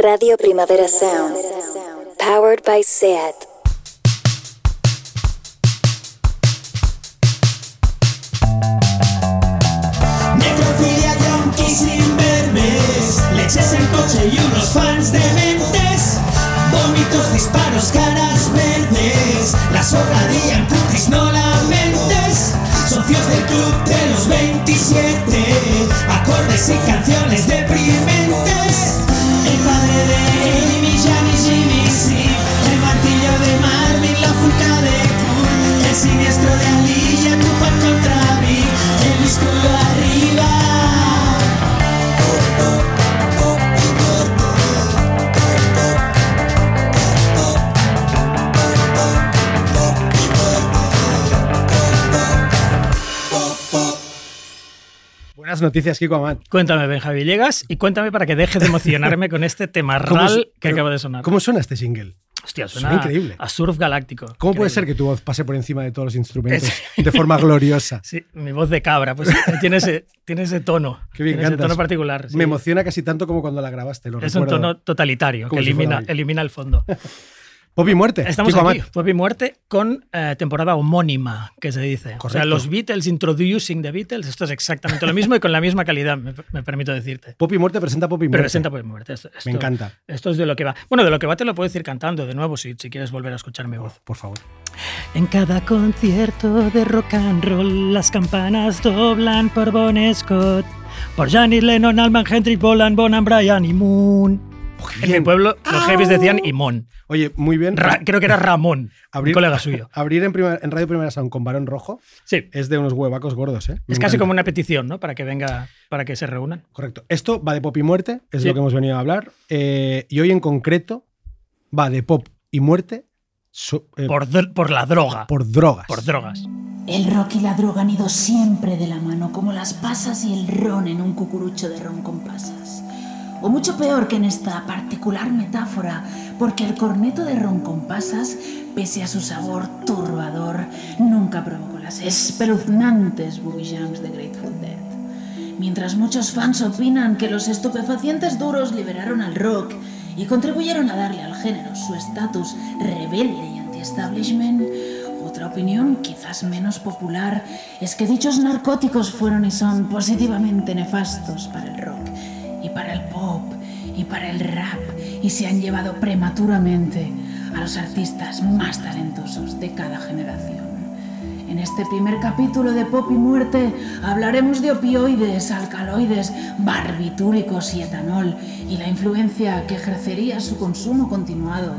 Radio Primavera Sound. Powered by SEAT. Necrofilia, yonkis sin vermes Leches en coche y unos fans dementes Vómitos, disparos, caras verdes La sobradilla en putis, no lamentes Socios del club de los 27 Acordes y canciones deprimentes siniestro de Buenas noticias, Kiko Amat. Cuéntame, Benja Villegas, y cuéntame para que deje de emocionarme con este tema ¿Cómo su- ral que acaba de sonar. ¿Cómo suena este single? Hostia, Suena suena, increíble. a surf galáctico. ¿Cómo puede ser que tu voz pase por encima de todos los instrumentos de forma gloriosa? Sí, mi voz de cabra, pues tiene ese, tiene ese tono. Qué bien tiene ese tono particular. sí. Me emociona casi tanto como cuando la grabaste. Lo Es un tono totalitario que si elimina, elimina el fondo. Pop y muerte. Estamos Kiko aquí, Amat. Pop y Muerte, con eh, temporada homónima, que se dice. O sea, Correcto. los Beatles introducing the Beatles, esto es exactamente lo mismo y con la misma calidad, me, me permito decirte. Pop y muerte presenta Pop y muerte. Presenta Pop y Muerte. Esto, Me esto- encanta. Esto es de lo que va. Bueno, de lo que va te lo puedo decir cantando de nuevo si, si quieres volver a escuchar mi voz. Por favor. En cada concierto de rock and roll, las campanas doblan por Bon Scott, por Janis Lennon, Alman Hendrix, Bolan, Bonham, Brian y Moon. En mi Bien. pueblo los heavies decían Imón. Oye, muy bien. Ra- creo que era Ramón, Abrir- un colega suyo. Abrir en, primer- en Radio Primera Sound con Barón Rojo Sí, es de unos huevacos gordos, ¿eh? Me es casi encanta. como una petición, ¿no? Para que venga, para que se reúnan. Correcto. Esto va de pop y muerte, es Sí. lo que hemos venido a hablar. Eh, y hoy en concreto va de pop y muerte so- eh, Por, por la droga. por drogas. Por drogas. El rock y la droga han ido siempre de la mano, como las pasas y el ron en un cucurucho de ron con pasas. O mucho peor que en esta particular metáfora, porque el corneto de ron con pasas, pese a su sabor turbador, nunca provocó las espeluznantes boogie jams de Grateful Dead. Mientras muchos fans opinan que los estupefacientes duros liberaron al rock y contribuyeron a darle al género su estatus rebelde y anti-establishment, otra opinión, quizás menos popular, es que dichos narcóticos fueron y son positivamente nefastos para el rock y para el pop y para el rap y se han llevado prematuramente a los artistas más talentosos de cada generación. En este primer capítulo de Pop y Muerte hablaremos de opioides, alcaloides, barbitúricos y etanol y la influencia que ejercería su consumo continuado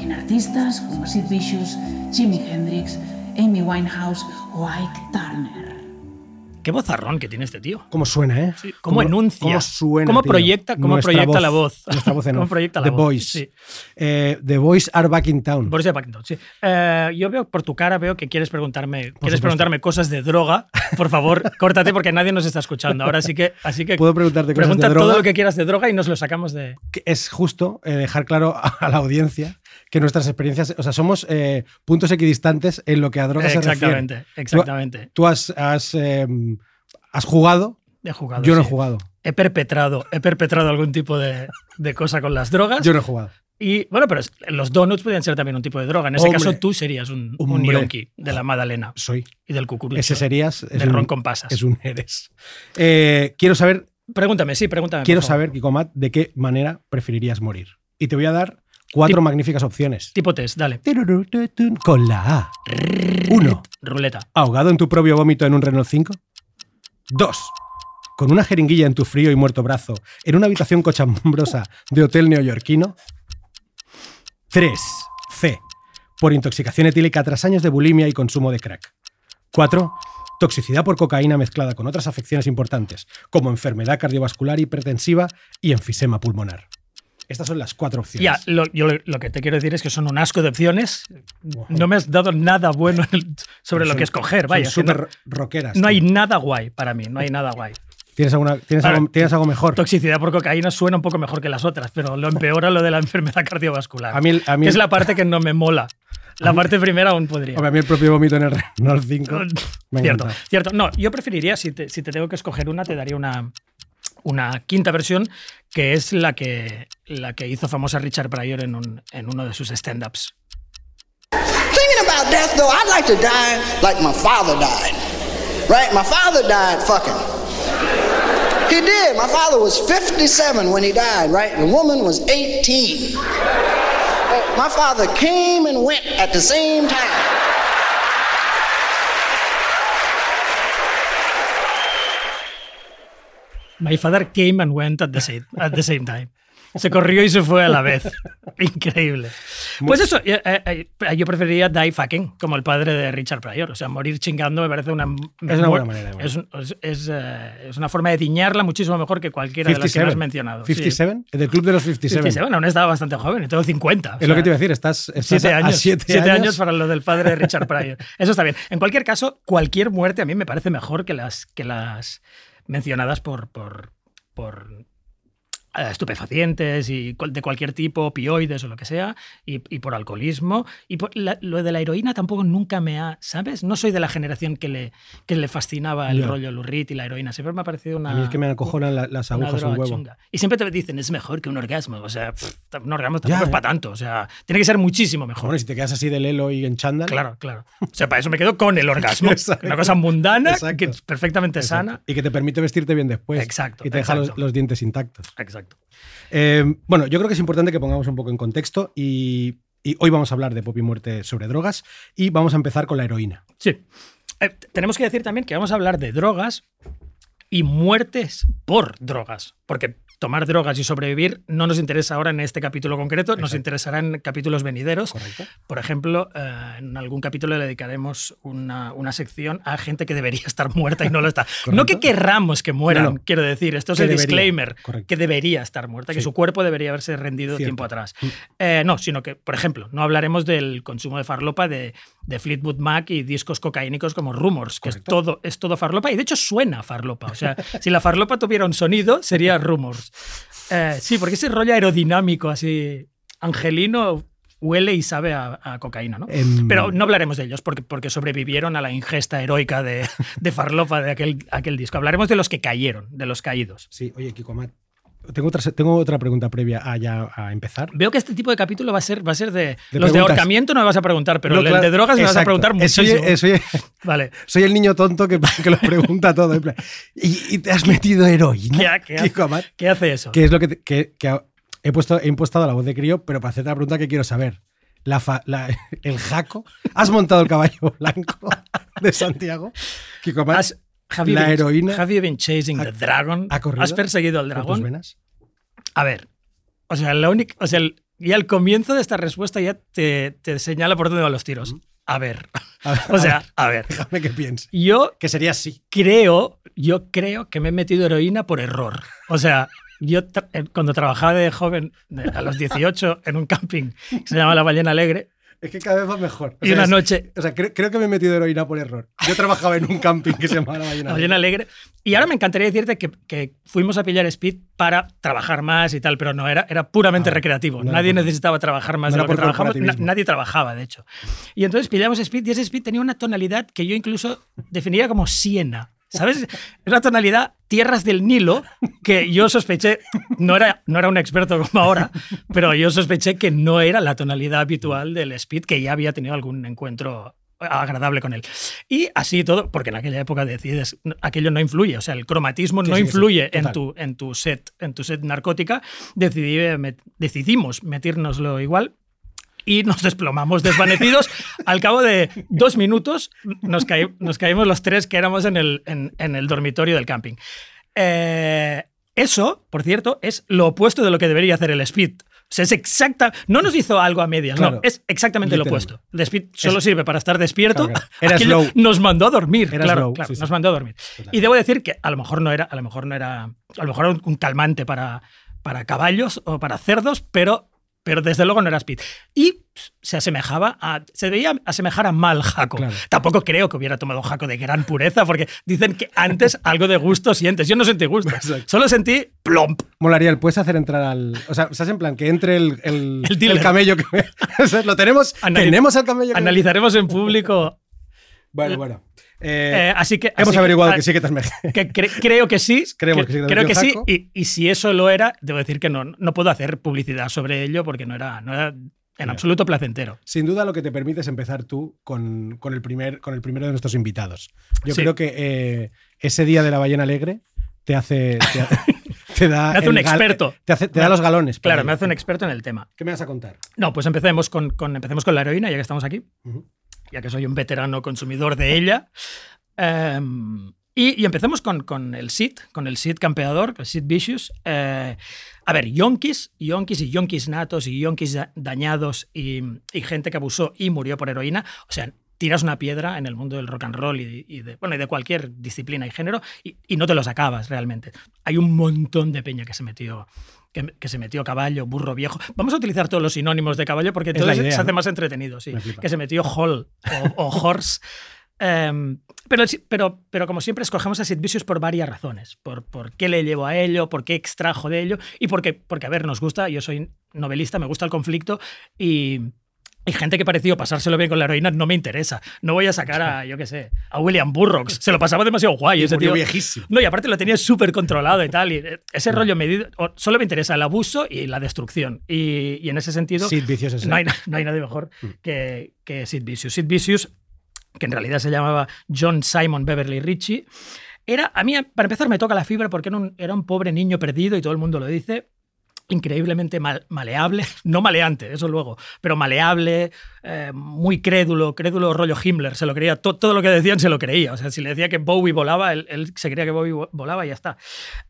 en artistas como Sid Vicious, Jimi Hendrix, Amy Winehouse o Ike Turner. Qué vozarrón que tiene este tío. ¿Cómo suena, eh? ¿Cómo, enuncia? ¿Cómo suena? ¿Cómo tío? proyecta, cómo Nuestra proyecta la voz? Nuestra voz en ¿Cómo proyecta la The voz? Voice. Sí. Eh, The Voice are back in town. Borussia Packington, sí. Eh, yo veo por tu cara, veo que quieres preguntarme, quieres supuesto. preguntarme cosas de droga. Por favor, córtate porque nadie nos está escuchando. Ahora sí que, así que Puedo preguntarte cosas pregunta de droga. todo lo que quieras de droga y nos lo sacamos de. es justo eh, dejar claro a la audiencia que nuestras experiencias, o sea, somos eh, puntos equidistantes en lo que a drogas se refiere. Exactamente, exactamente. Tú has, has, eh, has jugado, He jugado. yo no he jugado. He perpetrado, he perpetrado algún tipo de, de cosa con las drogas. Yo no he jugado. Y bueno, pero los donuts podrían ser también un tipo de droga. En ese Hombre. caso, tú serías un, un yonki de la Madalena Soy. y del cucurucho. Ese serías. Es del un, ron con pasas. es un eres. Eh, quiero saber, Pregúntame, sí, pregúntame. quiero saber, Kiko Mat, de qué manera preferirías morir. Y te voy a dar cuatro magníficas opciones. Tipo test, dale. Con la A. Uno. Ruleta. ahogado en tu propio vómito en un Renault 5? 2. Con una jeringuilla en tu frío y muerto brazo en una habitación cochambrosa de hotel neoyorquino? 3. C. Por intoxicación etílica tras años de bulimia y consumo de crack. 4. Toxicidad por cocaína mezclada con otras afecciones importantes, como enfermedad cardiovascular hipertensiva y enfisema pulmonar. Estas son las cuatro opciones. Ya, lo, yo lo, que te quiero decir es que son un asco de opciones. No me has dado nada bueno sobre lo Son- que escoger. son Vaya, es que súper no, rockeras. no hay nada guay para mí, no hay nada guay. ¿Tienes, alguna- tienes, Ahora, algo, tienes algo mejor? Toxicidad por cocaína suena un poco mejor que las otras, pero lo empeora lo de la enfermedad cardiovascular. A mí a mí que es la parte que no me mola. La parte primera aún podría. Hombre, a mí el propio vómito en el Renault 5. me Cierto, encanta. cierto. No, yo preferiría, si te, si te tengo que escoger una, te daría una, una quinta versión que es la que, la que hizo famosa Richard Pryor en, un- en uno de sus stand-ups. Thinking about death, though, I'd like to die like my father died. Right? My father died fucking. He did. My father was 57 when he died, right? The woman was 18. Uh, My father came and went at the same time. My father came and went at the same, at the same time. Se corrió y se fue a la vez. Increíble. Pues eso, eh, eh, eh, yo preferiría die fucking, como el padre de Richard Pryor. O sea, morir chingando me parece una... Es una buena manera. Es, es- es, eh, es una forma de diñarla muchísimo mejor que cualquiera de las que has mencionado. Sí. 57, del club de los 57. 57, aún estaba bastante joven, y tengo 50. o Es lo que sea, te iba a decir, estás, estás Siete a- a años, siete siete años. años para lo del padre de Richard Pryor. Eso está bien. En cualquier caso, cualquier muerte a mí me parece mejor que las, que las mencionadas por, por, por estupefacientes y de cualquier tipo, opioides o lo que sea, y, y por alcoholismo. Y por la- lo de la heroína tampoco nunca me ha, ¿sabes? No soy de la generación que le, que le fascinaba el Ya. rollo Lurrit y la heroína. Siempre me ha parecido una... A mí es que me acojonan la- las agujas un huevo. chunga. Y siempre te dicen, es mejor que un orgasmo. O sea, pff, un orgasmo tampoco Ya, es ya. para tanto. O sea, tiene que ser muchísimo mejor. Bueno, si te quedas así de lelo y en chándal. Claro, claro. O sea, para eso me quedo con el orgasmo. Exacto. Una cosa mundana, Exacto. que es perfectamente Exacto. sana. Y que te permite vestirte bien después. Exacto, Y te deja los, exacto. los dientes intactos. Exacto. Eh, bueno, yo creo que es importante que pongamos un poco en contexto y, hoy vamos a hablar de pop y muerte sobre drogas y vamos a empezar con la heroína. Sí. Eh, tenemos que decir también que vamos a hablar de drogas y muertes por drogas. Porque tomar drogas y sobrevivir no nos interesa ahora en este capítulo concreto, nos interesará en capítulos venideros. ¿Correcto? Por ejemplo, eh, en algún capítulo le dedicaremos una, una sección a gente que debería estar muerta y no lo está. No que querramos que mueran, No, no. quiero decir, esto es el debería, disclaimer, correcto. que debería estar muerta, que su cuerpo debería haberse rendido Cierto. tiempo atrás. Mm. Eh, no, sino que, por ejemplo, no hablaremos del consumo de farlopa de, de Fleetwood Mac y discos cocaínicos como Rumors, que es todo, es todo farlopa y de hecho suena farlopa. O sea, si la farlopa tuviera un sonido, sería Rumors. Eh, sí, porque ese rollo aerodinámico así angelino huele y sabe a, a cocaína, ¿no? Em, Pero no hablaremos de ellos porque, porque sobrevivieron a la ingesta heroica de, de farlopa de aquel, aquel disco. Hablaremos de los que cayeron, de los caídos. Sí, oye, Kiko Amat, Tengo otra, tengo otra pregunta previa a, ya, a empezar. Veo que este tipo de capítulo va a ser, va a ser de. De los de ahorcamiento no me vas a preguntar, pero No, el claro, de drogas me vas a preguntar Eh, soy- muchísimo. eh, Soy, Vale. soy el niño tonto que, que lo pregunta todo. en plan, ¿Y, y te has metido heroína? ¿Qué, qué Amat? qué hace eso? Que es lo que, te- que- he, puesto, he impostado la voz de crío, pero para hacerte la pregunta que quiero saber. La fa- la- el jaco. ¿Has montado el caballo blanco de Santiago? Kiko Amat, Has- you la heroína Have you been chasing ha- the dragon? ha corrido ¿Has perseguido al tus dragón? venas? A ver, o sea, la única, o sea, el- y al comienzo de esta respuesta ya te, te señala por dónde van los tiros. A ver, A ver, o sea, a ver, déjame que piense. yo Que sería así. creo, yo creo que me he metido heroína por error. O sea, yo tra- eh, cuando trabajaba de joven, a los 18, en un camping que se llama La Ballena Alegre, Es que cada vez va mejor. O y sea, una es- noche, O sea, creo, creo que me he metido heroína por error. Yo trabajaba en un camping que se llamaba La Ballena. Ballena Alegre, y ahora me encantaría decirte que, que fuimos a pillar speed para trabajar más y tal, pero no, era, era puramente Ah, recreativo. no Nadie necesitaba trabajar más no de lo que trabajamos. Na- nadie trabajaba, de hecho. Y entonces pillamos speed y ese speed tenía una tonalidad que yo incluso definiría como Siena. ¿Sabes? Es una tonalidad tierras del Nilo que yo sospeché, no era, no era un experto como ahora, pero yo sospeché que no era la tonalidad habitual del speed, que ya había tenido algún encuentro agradable con él. Y así todo, porque en aquella época decides, aquello no influye, o sea, el cromatismo Sí, no sí, sí, influye en, tu, en, tu set, en tu set narcótica, decidí, eh, decidimos metírnoslo igual y nos desplomamos desvanecidos. Al cabo de dos minutos nos, caí- nos caímos los tres que éramos en el, en, en el dormitorio del camping. Eh, eso, por cierto, es lo opuesto de lo que debería hacer el Speed. O sea, es exacta. No nos hizo algo a medias, Claro. no, es exactamente lo opuesto. El Speed solo sirve para estar despierto. Claro, claro. Era slow. Nos mandó a dormir, Era claro, slow, claro, sí, sí. nos mandó a dormir. Y debo decir que a lo mejor no era, a lo mejor no era, a lo mejor era un calmante para, para caballos o para cerdos, pero, pero desde luego no era speed. Y se asemejaba a, se debía asemejar a mal jaco. Claro. Tampoco creo que hubiera tomado jaco de gran pureza, porque dicen que antes algo de gusto sientes. Yo no sentí gusto, Exacto. solo sentí plomp. Molaría, ¿puedes hacer entrar al. O sea, estás en plan que entre el, el, El el camello que. o sea, lo tenemos. Anali- tenemos al camello que- Analizaremos en público Bueno, bueno. Eh, Eh, así que. hemos así averiguado que sí que mejado. que cre- creo que sí. Creemos que, que sí que te creo que sí. Y, y si eso lo era, debo decir que no, no puedo hacer publicidad sobre ello porque no era, no era en absoluto placentero. Sin duda lo que te permite es empezar tú con, con el, primer, con el primero de nuestros invitados. Yo Sí. creo que eh, ese día de la ballena alegre te hace. Te, te da. Me hace un experto. Te, hace- te da los galones. Claro, me hace un experto en el tema. ¿Qué me vas a contar? No, pues empecemos con, con- empecemos con la heroína, ya que estamos aquí. Ya que soy un veterano consumidor de ella. Em, y, y empecemos con, con el Sid, con el Sid campeador, el Sid Vicious. Eh, a ver, yonkis, yonkis y yonkis natos y yonkis da- dañados y, gente que abusó y murió por heroína. O sea, tiras una piedra en el mundo del rock and roll y, de, bueno, y de cualquier disciplina y género y no te los acabas realmente. Hay un montón de peña que se metió que, que se metió caballo, burro viejo. Vamos a utilizar todos los sinónimos de caballo porque idea, se hace ¿no? más entretenido. Sí. Que se metió hall o, o horse. Em, pero, pero, pero como siempre escogemos a Sid Vicious por varias razones. Por, por qué le llevó a ello, por qué extrajo de ello y porque, porque, a ver, nos gusta, yo soy novelista, me gusta el conflicto y, y gente que pareció pasárselo bien con la heroína no me interesa. No voy a sacar a, yo qué sé, a William Burroughs. Se lo pasaba demasiado guay Y ese tío. viejísimo. No, y aparte lo tenía súper controlado y tal. Y ese rollo medido. Solo me interesa el abuso y la destrucción. Y, y en ese sentido, Sid Vicious es no, hay, no hay nadie mejor Mm. que, que Sid Vicious. Sid Vicious, que en realidad se llamaba John Simon Beverly Ritchie, era, a mí, para empezar, me toca la fibra porque era un, era un pobre niño perdido y todo el mundo lo dice. Increíblemente mal- maleable, no maleante, eso luego, pero maleable, eh, muy crédulo, crédulo rollo Himmler, se lo creía, to- todo lo que decían se lo creía. O sea, si le decía que Bowie volaba, él, se creía que Bowie vo- volaba y ya está.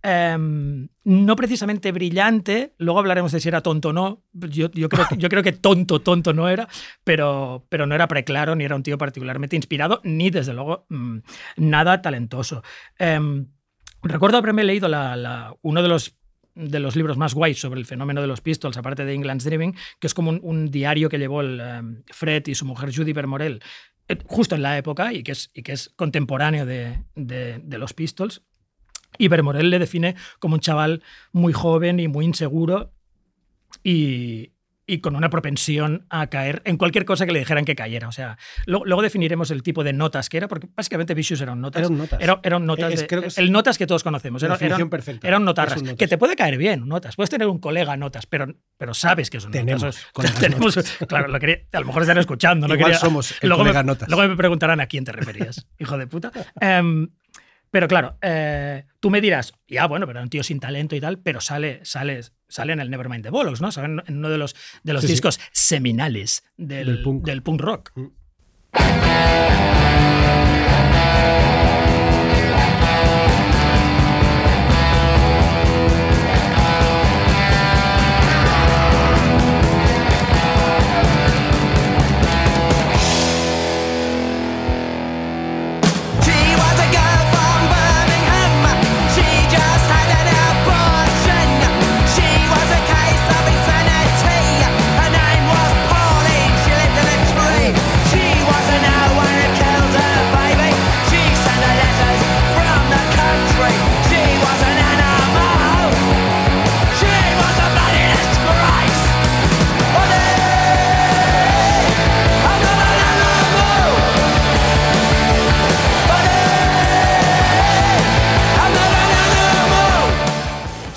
Em, no precisamente brillante, luego hablaremos de si era tonto o no. Yo, yo, creo, que- yo creo que tonto, tonto no era, pero, pero no era preclaro, ni era un tío particularmente inspirado, ni desde luego mm, nada talentoso. Em, recuerdo haberme leído uno de los de los libros más guays sobre el fenómeno de los Pistols, aparte de England's Dreaming, que es como un, un diario que llevó el, em, Fred y su mujer Judy Bermorel eh, justo en la época y que es, y que es contemporáneo de, de- de los Pistols. Y Bermorel le define como un chaval muy joven y muy inseguro y, y con una propensión a caer en cualquier cosa que le dijeran que cayera. O sea, lo- luego definiremos el tipo de notas que era, porque básicamente Vicious era un notas. Era un notas. Era, era un notas Es- de- creo que es el notas que todos conocemos. Era, definición era- perfecta. era un notarras. Es un notas. Que te puede caer bien, notas. Puedes tener un colega notas, pero, pero sabes que es un Tenemos notas. Tenemos- notas. Claro, lo quería- a lo mejor están escuchando. No Igual quería- somos el luego colega me, notas. Luego me preguntarán a quién te referías, hijo de puta. Em, pero claro, eh, tú me dirás, ya bueno, pero era un tío sin talento y tal, pero sale, sale, sale en el Nevermind the Bollocks, ¿no? Sale en uno de los, de los Sí, sí. discos seminales del, Del punk. del punk rock. Mm.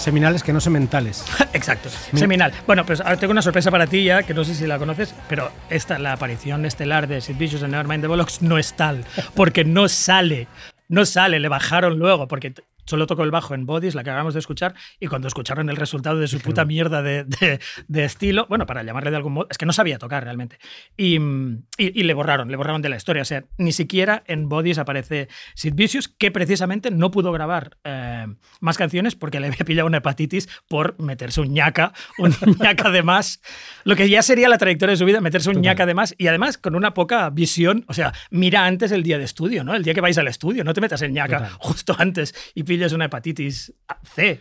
Seminales que no sementales. Exacto, seminal. Bueno, pues ahora tengo una sorpresa para ti ya, que no sé si la conoces, pero esta, la aparición estelar de Sid Vicious en Nevermind the Bollocks no es tal, porque no sale, no sale, le bajaron luego, porque solo tocó el bajo en Bodies, la que acabamos de escuchar, y cuando escucharon el resultado de su puta mierda de, de- de estilo, bueno, para llamarle de algún modo, es que no sabía tocar realmente, y, y- y le borraron, le borraron de la historia, o sea, ni siquiera en Bodies aparece Sid Vicious, que precisamente no pudo grabar eh, más canciones porque le había pillado una hepatitis por meterse un ñaca, un ñaca de más, lo que ya sería la trayectoria de su vida, meterse un Total. ñaca de más, y además con una poca visión, o sea, mira antes el día de estudio, ¿no? El día que vais al estudio, no te metas en ñaca Total. justo antes y pilles una hepatitis C.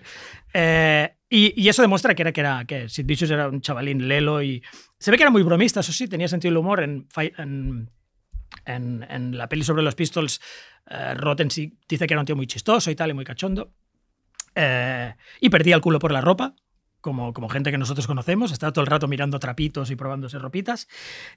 Eh, y, eso demuestra que era que era que Sid Vicious era un chavalín lelo y se ve que era muy bromista, eso sí, tenía sentido del humor en- en la peli sobre los Pistols. eh, Rotten sí dice que era un tío muy chistoso y tal y muy cachondo. Eh, y perdía el culo por la ropa. Como, como gente que nosotros conocemos, estaba todo el rato mirando trapitos y probándose ropitas.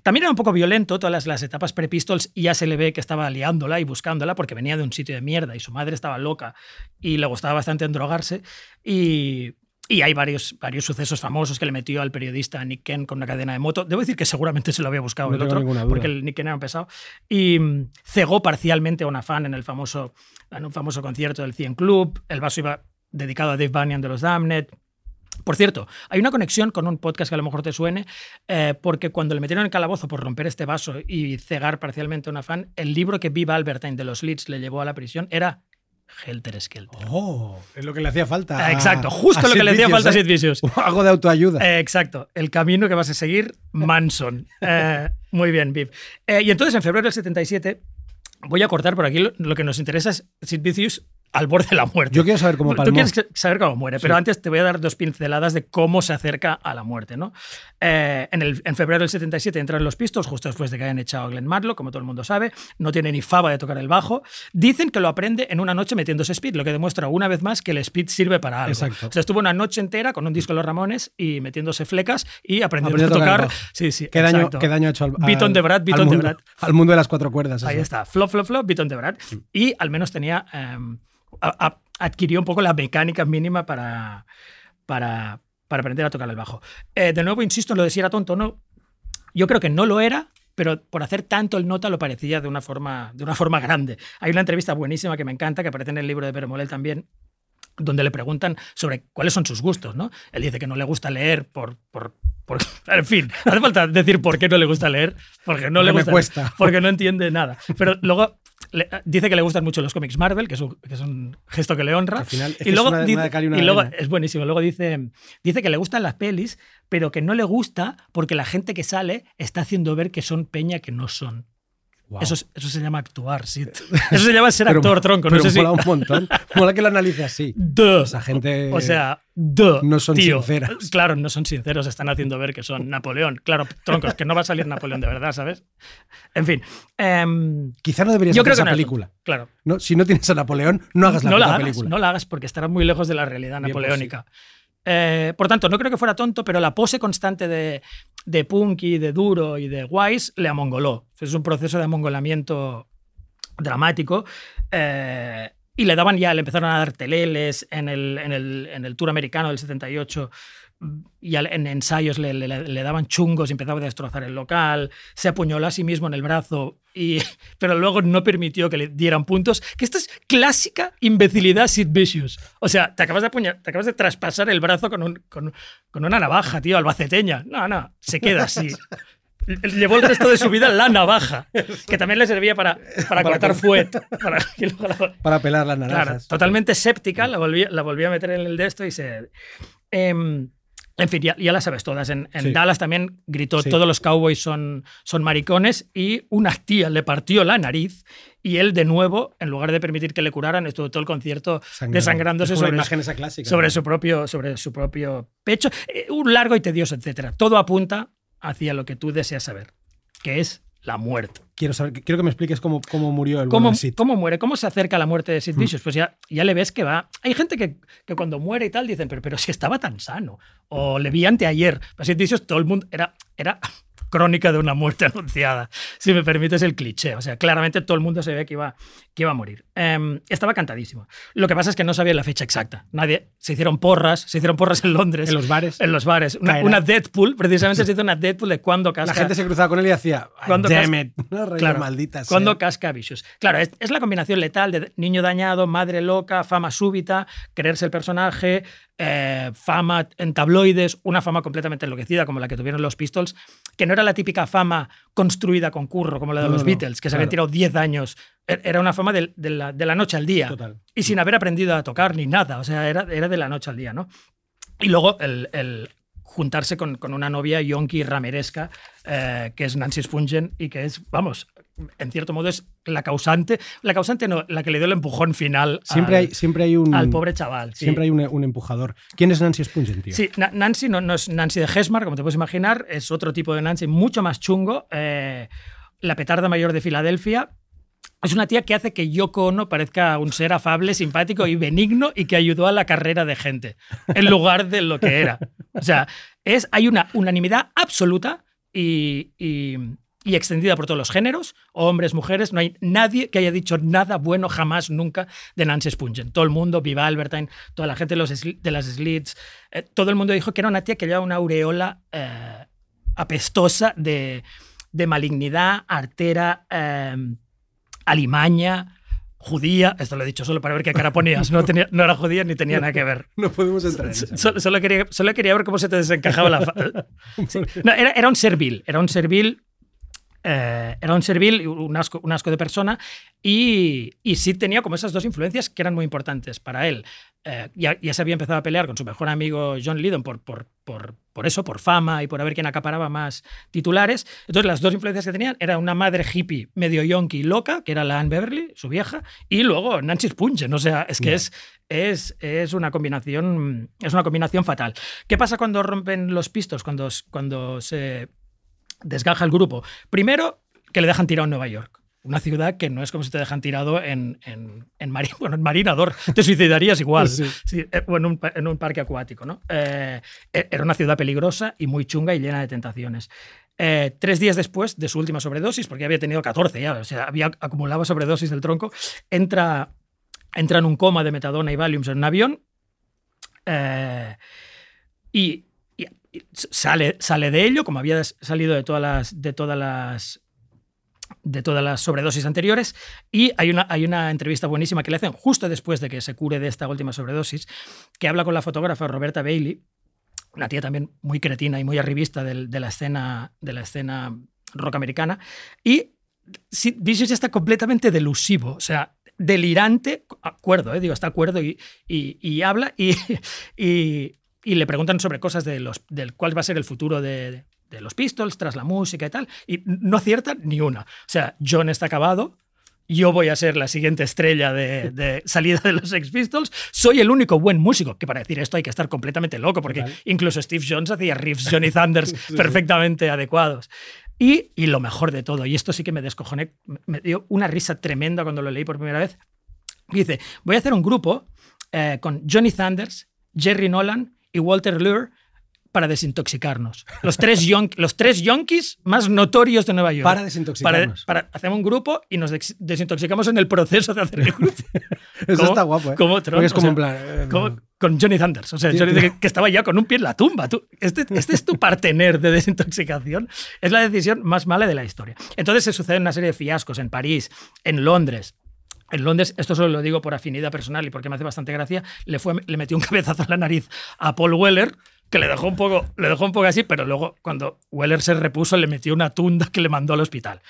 También era un poco violento, todas las, las etapas pre-Pistols ya se le ve que estaba liándola y buscándola porque venía de un sitio de mierda y su madre estaba loca y le gustaba bastante endrogarse. Y, y hay varios, varios sucesos famosos que le metió al periodista Nick Ken con una cadena de moto. Debo decir que seguramente se lo había buscado No el otro, porque el Nick Ken era un pesado. Y mm, cegó parcialmente a una fan en el famoso, en un famoso concierto del 100 Club. El vaso iba dedicado a Dave Banyan de los Damned. Por cierto, hay una conexión con un podcast que a lo mejor te suene, eh, porque cuando le metieron en el calabozo por romper este vaso y cegar parcialmente a una fan, el libro que Viva Albertine de los Leeds le llevó a la prisión era Helter Skelter. Oh, es lo que le hacía falta. a- Exacto, justo lo que le hacía falta a ¿eh? Sid Vicious. Algo de autoayuda. Eh, exacto, el camino que vas a seguir, Manson. Eh, muy bien, Viv. Y entonces, en febrero del 77, voy a cortar por aquí, lo, lo que nos interesa es Sid Vicious al borde de la muerte. Yo quiero saber cómo Tú palmó. quieres que- saber cómo muere, pero antes te voy a dar dos pinceladas de cómo se acerca a la muerte. ¿no? Eh, en, el, en febrero del 77 entran los Pistols, justo después de que hayan echado a Glenn Matlock, como todo el mundo sabe. No tiene ni fava de tocar el bajo. Dicen que lo aprende en una noche metiéndose speed, lo que demuestra una vez más que el speed sirve para algo. Exacto. O sea, estuvo una noche entera con un disco de los Ramones y metiéndose flecas y aprendiendo Aprendió a a tocar. Sí, sí. ¿Qué daño, qué daño ha hecho al, Beat on al- the Brad, beat al on the mundo- Brad. Al mundo de las cuatro cuerdas. Ahí está, flop, flop, flop, Beaton de Brad. Y al menos tenía. eh, a- a- adquirió un poco la mecánica mínima para, para, para aprender a tocar el bajo. Eh, de nuevo, insisto en lo de si era tonto o no. Yo creo que no lo era, pero por hacer tanto el nota lo parecía de una forma, de una forma grande. Hay una entrevista buenísima que me encanta, que aparece en el libro de Peremolel también, donde le preguntan sobre cuáles son sus gustos, ¿no? Él dice que no le gusta leer por... por, por- en fin, hace falta decir por qué no le gusta leer, porque no le Porque me gusta, cuesta. porque no entiende nada. Pero luego le- dice que le gustan mucho los cómics Marvel, que es un, que es un gesto que le honra. Al final, es y luego, una- dice, una y luego es buenísimo. Luego dice, dice que le gustan las pelis, pero que no le gusta porque la gente que sale está haciendo ver que son peña que no son. Eso, es- eso se llama actuar, sí. Eso se llama ser Pero- actor, tronco. Pero no sé si. mola un montón. Mola que lo analice así. Duh. Esa gente. O sea, duh, no son tío. sinceras. Claro, no son sinceros, están haciendo ver que son Napoleón. Claro, troncos, que no va a salir Napoleón de verdad, ¿sabes? En fin. em, Quizá no deberías yo hacer creo que no película. Claro. No, si no tienes a Napoleón, no hagas la no puta la hagas, película. no la hagas porque estará muy lejos de la realidad Bien napoleónica. Eh, por tanto, no creo que fuera tonto, pero la pose constante de, de punky, de duro y de wise le amongoló. Es un proceso de amongolamiento dramático. eh, y le daban ya, le empezaron a dar teleles en el, en el, en el Tour americano del 78 y en ensayos le, le- le daban chungos y empezaba a destrozar el local, se apuñaló a sí mismo en el brazo, y, pero luego no permitió que le dieran puntos, que esto es clásica imbecilidad Sid Vicious. O sea, te acabas de, apuñar- te acabas de traspasar el brazo con, un- con, con una navaja, tío, albaceteña. No, no, se queda así. Llevó el resto de su vida la navaja, que también le servía para, para, cortar fuet. Para, la- Para pelar las Claro, naranjas. totalmente séptica, la volví, la volví a meter en el de esto y se... em, en fin, ya, ya las sabes todas. En, en Sí. Dallas también gritó Sí. todos los cowboys son, son maricones y una tía le partió la nariz y él de nuevo, en lugar de permitir que le curaran, estuvo todo el concierto Sangrado. desangrándose sobre, imagen esa clásica. sobre, ¿no? su propio, sobre su propio pecho. Eh, un largo y tedioso, etcétera. Todo apunta hacia lo que tú deseas saber, que es la muerte. Quiero, saber, quiero que me expliques cómo, cómo murió el ¿Cómo, Sid. cómo muere? ¿Cómo se acerca a la muerte de Sid Mm. Vicious? Pues ya, ya le ves que va. Hay gente que, que cuando muere y tal dicen, pero, pero si estaba tan sano. O le vi anteayer. Pues Sid Vicious, todo el mundo. Era, era crónica de una muerte anunciada. Si me permites el cliché. O sea, claramente todo el mundo se ve que iba, que iba a morir. Em, estaba cantadísimo. Lo que pasa es que no sabía la fecha exacta. Nadie. Se hicieron porras. Se hicieron porras en Londres. En los bares. En los bares. Una, Deadpool. Precisamente se hizo una Deadpool de cuando casca. La gente se cruzaba con él y hacía. "Ay, Cuando Damn. No, Claro, malditas. Cuando sea". casca Vicious. Claro, es, es la combinación letal de niño dañado, madre loca, fama súbita, creerse el personaje, eh, fama en tabloides, una fama completamente enloquecida como la que tuvieron los Pistols, que no era la típica fama construida con curro como la de No, los no, Beatles, que se habían claro. tirado 10 años. E- Era una fama del- de, la, de la noche al día. Total. Y sin haber aprendido a tocar ni nada. O sea, era, era de la noche al día, ¿no? Y luego el, el juntarse con, con una novia yonki rameresca, eh, que es Nancy Spungen, y que es, vamos, en cierto modo es la causante, la causante no, la que le dio el empujón final Siempre al, hay, siempre hay un. al pobre chaval. sí. Siempre hay un, un empujador. ¿Quién es Nancy Spungen, tío? Sí, Na- Nancy no, no es Nancy de Hesmar, como te puedes imaginar, es otro tipo de Nancy, mucho más chungo. eh, la petarda mayor de Filadelfia. es una tía que hace que Yoko Ono parezca un ser afable, simpático y benigno y que ayudó a la carrera de gente en lugar de lo que era. O sea, es, hay una unanimidad absoluta y, y- y extendida por todos los géneros, hombres, mujeres. No hay nadie que haya dicho nada bueno jamás, nunca de Nancy Spungen. Todo el mundo, Viva Albertine, toda la gente de, los, de las Slits, eh, todo el mundo dijo que era una tía que llevaba una aureola eh, apestosa de, de malignidad, artera, eh, alimaña, judía. Esto lo he dicho solo para ver qué cara ponías. No, tenía- no era judía ni tenía nada que ver. No podemos entrar en. Solo, solo quería, solo quería ver cómo se te desencajaba la... Sí. No, era, era un servil, era un servil... eh, era un servil, un asco, un asco de persona, y, y sí tenía como esas dos influencias que eran muy importantes para él. Eh, ya, ya se había empezado a pelear con su mejor amigo John Lydon por, por, por, por eso, por fama y por ver quién acaparaba más titulares. Entonces, las dos influencias que tenían era una madre hippie medio yonky loca, que era la Anne Beverly, su vieja, y luego Nancy Spungen. O sea, es que es, es, es una combinación es una combinación fatal. ¿Qué pasa cuando rompen los pistos, cuando, cuando se desgaja el grupo? Primero, que le dejan tirado en Nueva York. Una ciudad que no es como si te dejan tirado en, en, en, Mari- bueno, en Marinador. Te suicidarías igual. Sí. Sí, eh, o en un, pa- en un parque acuático. ¿no? Eh, eh, era una ciudad peligrosa y muy chunga y llena de tentaciones. Eh, tres días después de su última sobredosis, porque había tenido 14 ya, o sea, había acumulado sobredosis del tronco, entra, entra en un coma de metadona y Valiums en un avión eh, y sale, sale de ello, como había salido de todas las, de todas las de todas las sobredosis anteriores. Y hay una, hay una entrevista buenísima que le hacen justo después de que se cure de esta última sobredosis, que habla con la fotógrafa Roberta Bailey, una tía también muy cretina y muy arribista del- de, la escena de la escena rock americana. Y Vicious está completamente delusivo, o sea, delirante, acuerdo, eh, digo, está acuerdo y, y- habla y- y le preguntan sobre cosas de los, del cuál va a ser el futuro de, de los Pistols tras la música y tal, y no acierta ni una. O sea, John está acabado, yo voy a ser la siguiente estrella de, de salida de los Sex Pistols, soy el único buen músico, que para decir esto hay que estar completamente loco, porque incluso Steve Jones hacía riffs Johnny Thunders perfectamente adecuados. Y, y lo mejor de todo, y esto sí que me descojoné, me- me dio una risa tremenda cuando lo leí por primera vez. Dice, voy a hacer un grupo eh, con Johnny Thunders, Jerry Nolan y Walter Lure para desintoxicarnos. Los tres, los tres yonkis más notorios de Nueva York. Para desintoxicarnos. Para, para- hacemos un grupo y nos desintoxicamos en el proceso de hacer el grupo. Eso está guapo, ¿eh? Como Tron, es como en plan. eh, como- con Johnny Thunders. O sea, Johnny que, que estaba ya con un pie en la tumba. Tú, este, este es tu partener de desintoxicación. Es la decisión más mala de la historia. Entonces se suceden una serie de fiascos en París, en Londres. En Londres, esto solo lo digo por afinidad personal y porque me hace bastante gracia, le, fue, le metió un cabezazo en la nariz a Paul Weller, que le dejó un poco, le dejó un poco así, pero luego cuando Weller se repuso le metió una tunda que le mandó al hospital.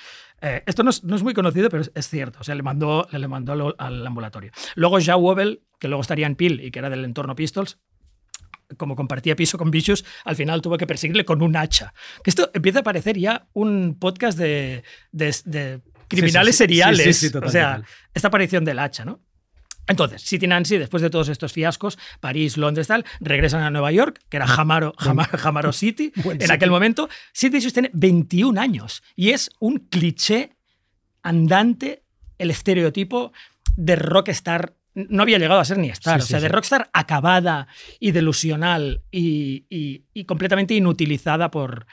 Eh, esto no es, no es muy conocido, pero es, cierto. O sea, le mandó, le mandó al, al ambulatorio. Luego Joe Wobble, que luego estaría en Peel y que era del entorno Pistols, como compartía piso con Vicious, al final tuvo que perseguirle con un hacha. Que esto empieza a parecer ya un podcast de- de criminales sí, sí. seriales. Sí, total, o sea, total. esta aparición del hacha, ¿no? Entonces, City Nancy, después de todos estos fiascos, París, Londres, tal, regresan a Nueva York, que era Jamaro, Jamaro, Jamaro City, Buen en sitio. aquel momento. Vicious tiene 21 años y es un cliché andante, el estereotipo de rockstar. No había llegado a ser ni star, Sí, o sea, sí, de rockstar acabada y delusional y, y- y completamente inutilizada por,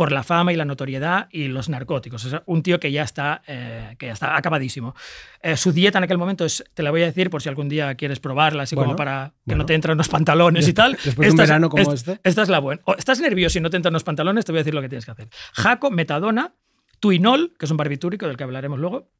por la fama y la notoriedad y los narcóticos. O sea, un tío que ya está, eh, que ya está acabadísimo. Eh, su dieta en aquel momento es, te la voy a decir por si algún día quieres probarla, así Bueno, como para que bueno. no te entren los pantalones y tal. Después de un verano como es- este. Esta es la buena. O estás nervioso y no te entran los pantalones, te voy a decir lo que tienes que hacer. Jaco, metadona, tuinol, que es un barbitúrico del que hablaremos luego,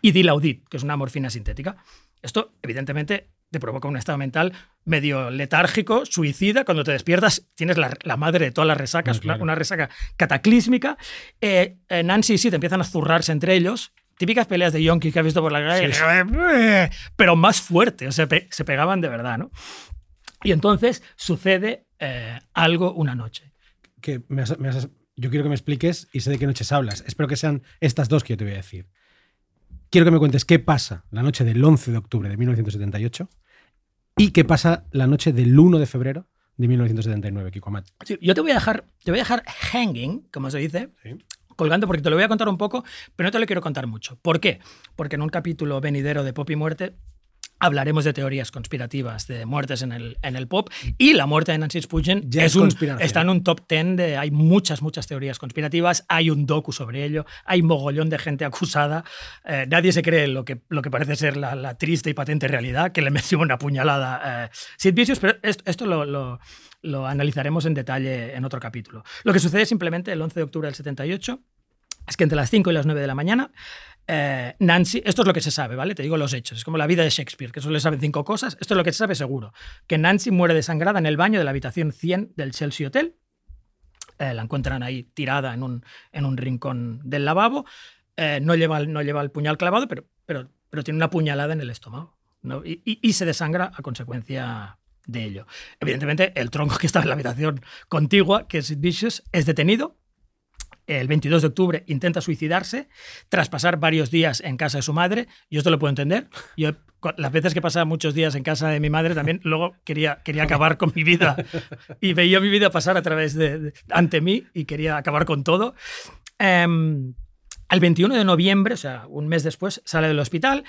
y dilaudid, que es una morfina sintética. Esto, evidentemente, te provoca un estado mental medio letárgico, suicida. Cuando te despiertas, tienes la, la madre de todas las resacas, claro. una, una resaca cataclísmica. Eh, eh, Nancy y Sid empiezan a zurrarse entre ellos. Típicas peleas de yonkis que has visto por la calle, pero más fuerte, o sea, pe- se pegaban de verdad, ¿no? Y entonces sucede eh, algo una noche. que me has- me has- yo quiero que me expliques y sé de qué noches hablas. Espero que sean estas dos que yo te voy a decir. Quiero que me cuentes qué pasa la noche del 11 de octubre de 1978 y qué pasa la noche del 1 de febrero de 1979, Kiko Amat. Sí, Yo te voy a dejar, te voy a dejar hanging, como se dice, Sí. colgando porque te lo voy a contar un poco, pero no te lo quiero contar mucho. ¿Por qué? Porque en un capítulo venidero de Pop y Muerte hablaremos de teorías conspirativas de muertes en el, en el pop y la muerte de Nancy Spungen Ya es un- conspiración. está en un top 10 de hay muchas muchas teorías conspirativas hay un docu sobre ello hay mogollón de gente acusada eh, nadie se cree lo que, lo que parece ser la, la triste y patente realidad que le metió una puñalada eh, Sid Vicious pero esto, esto lo, lo- lo analizaremos en detalle en otro capítulo lo que sucede simplemente el 11 de octubre del 78 es que entre las 5 y las 9 de la mañana, eh, Nancy, esto es lo que se sabe, ¿vale? Te digo los hechos, es como la vida de Shakespeare, que solo le saben cinco cosas, esto es lo que se sabe seguro, que Nancy muere desangrada en el baño de la habitación 100 del Chelsea Hotel, Eh, la encuentran ahí tirada en un, en un rincón del lavabo, Eh, no, lleva, no lleva el puñal clavado, pero, pero, pero tiene una puñalada en el estómago, y, se desangra a consecuencia de ello. Evidentemente, el tronco que estaba en la habitación contigua, que es Vicious, es detenido, el 22 de octubre intenta suicidarse tras pasar varios días en casa de su madre. Yo esto lo puedo entender. Yo, las veces que pasaba muchos días en casa de mi madre, también luego quería, quería acabar con mi vida. Y veía mi vida pasar a través de, ante mí y quería acabar con todo. Em, el 21 de noviembre, o sea, un mes después, sale del hospital.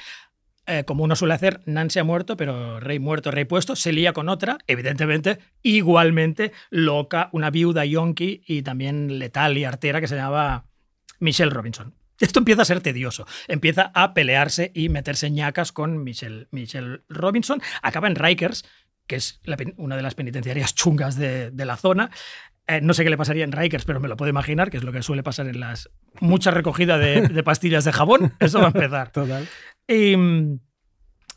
Eh, como uno suele hacer, Nancy ha muerto, pero rey muerto, rey puesto, se lía con otra, evidentemente, igualmente loca, una viuda yonki y también letal y artera que se llamaba Michelle Robinson. Esto empieza a ser tedioso. Empieza a pelearse y meterse ñacas con Michelle, Michelle Robinson. Acaba en Rikers, que es una de las penitenciarias chungas de, la zona. Eh, no sé qué le pasaría en Rikers, pero me lo puedo imaginar, que es lo que suele pasar en las mucha recogida de, de pastillas de jabón. Eso va a empezar. Total. Mm,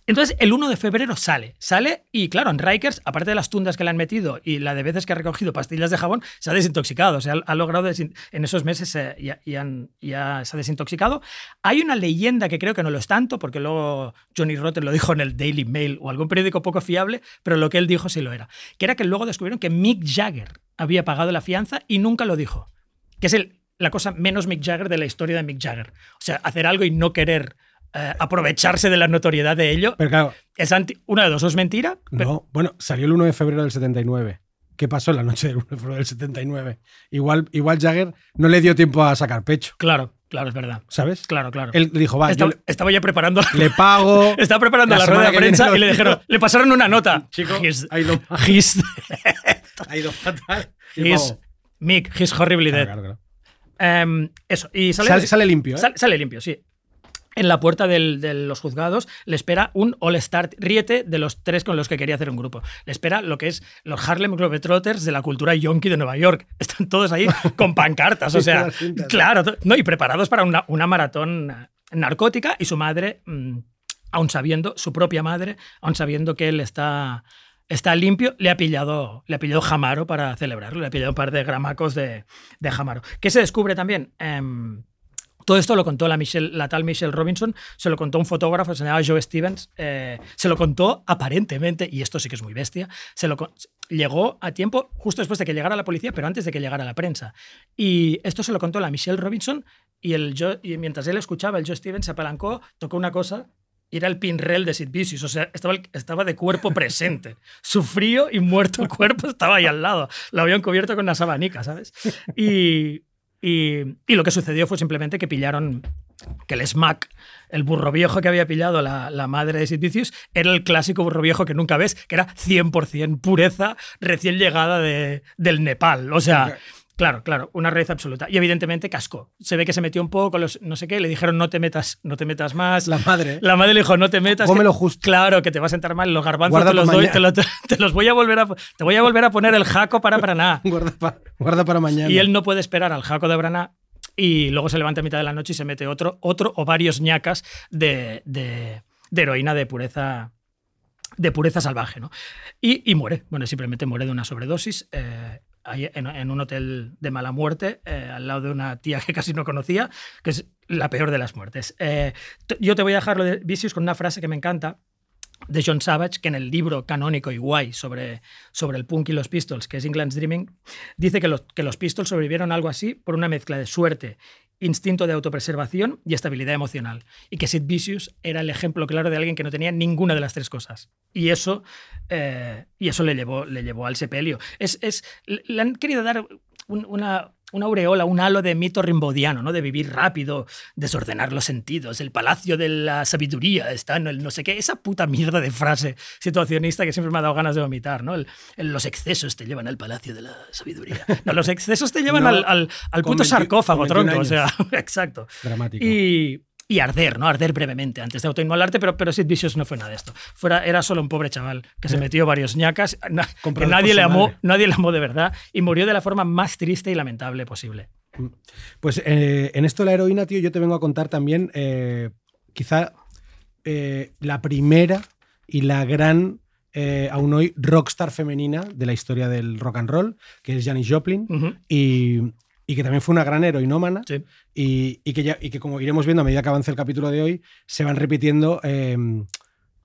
entonces, el 1 de febrero sale. Sale y, claro, en Rikers, aparte de las tundas que le han metido y la de veces que ha recogido pastillas de jabón, se ha desintoxicado. O sea, ha logrado, en esos meses eh, ya, se ha desintoxicado. Hay una leyenda que creo que no lo es tanto, porque luego Johnny Rotten lo dijo en el Daily Mail o algún periódico poco fiable, pero lo que él dijo sí lo era. Que era que luego descubrieron que Mick Jagger había pagado la fianza y nunca lo dijo. Que es la cosa menos Mick Jagger de la historia de Mick Jagger. O sea, hacer algo y no querer eh, aprovecharse de la notoriedad de ello Pero claro, es anti- una de dos, o es mentira. pero- no. Bueno, salió el 1 de febrero del 79. ¿Qué pasó en la noche del 1 de febrero del 79? Igual, igual Jagger no le dio tiempo a sacar pecho, Claro, claro, es verdad. ¿sabes? Claro, claro. Él dijo, va, yo le, estaba ya preparando. le pago. Estaba preparando La la, rueda de prensa y le dijeron, le pasaron una nota. Chico, He's- ha ido, he's- ha ido fatal. Pago. Mick, he's horribly Claro, dead. claro, claro. Em, eso, y sale, Sale, sale limpio, ¿eh? Sale, sale limpio, sí. En la puerta del- de los juzgados le espera un All-Star Riete de los tres con los que quería hacer un grupo. Le espera lo que es los Harlem Globetrotters de la cultura yonki de Nueva York. Están todos ahí con pancartas, o sea, claro, no, y preparados para una, una maratón eh, narcótica y su madre, mm, aun sabiendo, su propia madre, aun sabiendo que él está, está limpio, le ha pillado, le ha pillado jamaro para celebrarlo, le ha pillado un par de gramacos de, de jamaro. ¿Qué se descubre también? Em, todo esto lo contó la, tal Michelle Robinson, se lo contó un fotógrafo, se llamaba Joe Stevens, eh, se lo contó aparentemente, y esto sí que es muy bestia, se lo llegó a tiempo justo después de que llegara la policía, pero antes de que llegara la prensa. Y esto se lo contó la Michelle Robinson, y, el Joe- y mientras él escuchaba, el Joe Stevens se apalancó, tocó una cosa, y era el pinrel de Sid Vicious, o sea, estaba, estaba de cuerpo presente. Su frío y muerto cuerpo estaba ahí al lado. Lo habían cubierto con una sabanica, ¿sabes? Y, y, lo que sucedió fue simplemente que pillaron que el smack, el burro viejo que había pillado la, madre de Sid Vicious, era el clásico burro viejo que nunca ves, que era 100% pureza recién llegada de, del Nepal. O sea, claro, claro, una raíz absoluta. Y evidentemente cascó. Se ve que se metió un poco, los, no sé qué, le dijeron no te metas, no te metas más. La madre. La madre le dijo, no te metas. Cómelo que- justo. Claro, que te va a sentar mal. Los garbanzos te los doy, te, lo- te los voy a volver a, te voy a volver a poner el jaco para nada. Guarda, pa- guarda para mañana. Y él no puede esperar al Jaco de Braná y luego se levanta a mitad de la noche y se mete otro, otro o varios ñacas de, de- de heroína de pureza de pureza salvaje, ¿no? Y, y muere, bueno, simplemente muere de una sobredosis eh, ahí en, un hotel de mala muerte, eh, al lado de una tía que casi no conocía, que es la peor de las muertes. Eh, yo te voy a dejar lo de Vicious con una frase que me encanta, de John Savage, que en el libro canónico y guay sobre, sobre el punk y los Pistols, que es England's Dreaming, dice que los, que los Pistols sobrevivieron algo así por una mezcla de suerte, instinto de autopreservación y estabilidad emocional. Y que Sid Vicious era el ejemplo claro de alguien que no tenía ninguna de las tres cosas. Y eso, eh, y eso le, llevó, le llevó al sepelio. Es, es, le han querido dar un- una, una aureola, un halo de mito rimbodiano, ¿no? De vivir rápido, desordenar los sentidos, el palacio de la sabiduría está en el no sé qué, esa puta mierda de frase situacionista que siempre me ha dado ganas de vomitar, ¿no? El- el- los excesos te llevan al palacio de la sabiduría. No, los excesos te llevan No, al, al- puto 20 sarcófago, con 21 tronco, o sea, exacto. Dramático. Y, y arder, ¿no? Arder brevemente antes de autoinmolarte, pero, pero Sid Vicious no fue nada de esto. Fuera, era solo un pobre chaval que se metió varios ñacas, na- que nadie le, amó, madre. nadie le amó de verdad y murió de la forma más triste y lamentable posible. Pues eh, en esto de la heroína, tío, yo te vengo a contar también eh, quizá eh, la primera y la gran, eh, aún hoy, rockstar femenina de la historia del rock and roll, que es Janis Joplin, y, y que también fue una gran heroinómana, Sí. y, y que ya, y que como iremos viendo a medida que avance el capítulo de hoy, se van repitiendo eh,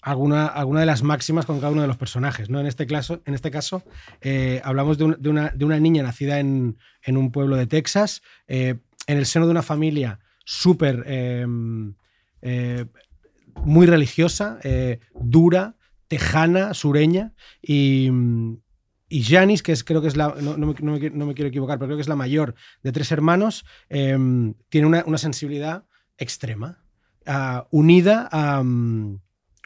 alguna, alguna de las máximas con cada uno de los personajes. ¿no? En, este caso, en este caso, eh, hablamos de, un- de una, de una niña nacida en, en un pueblo de Texas, eh, en el seno de una familia súper eh, eh, muy religiosa, dura, tejana, sureña, y, y Janis, que es, creo que es la, no, no me, no me qui- no me quiero equivocar, pero creo que es la mayor de tres hermanos, eh, tiene una, una sensibilidad extrema, ah, unida a,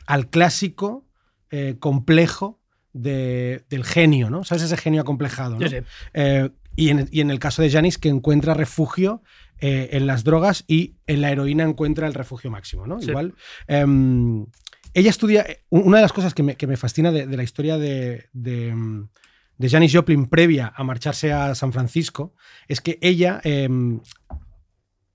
al clásico eh, complejo de- del genio, ¿no? ¿Sabes ese genio acomplejado? ¿no? Sí, sí. Eh, y, en, y en el caso de Janis, que encuentra refugio eh, en las drogas y en la heroína encuentra el refugio máximo, ¿no? Sí. Igual. em, ella estudia. Una de las cosas que me, que me fascina de, de la historia de, de, em, de Janis Joplin previa a marcharse a San Francisco es que ella. em,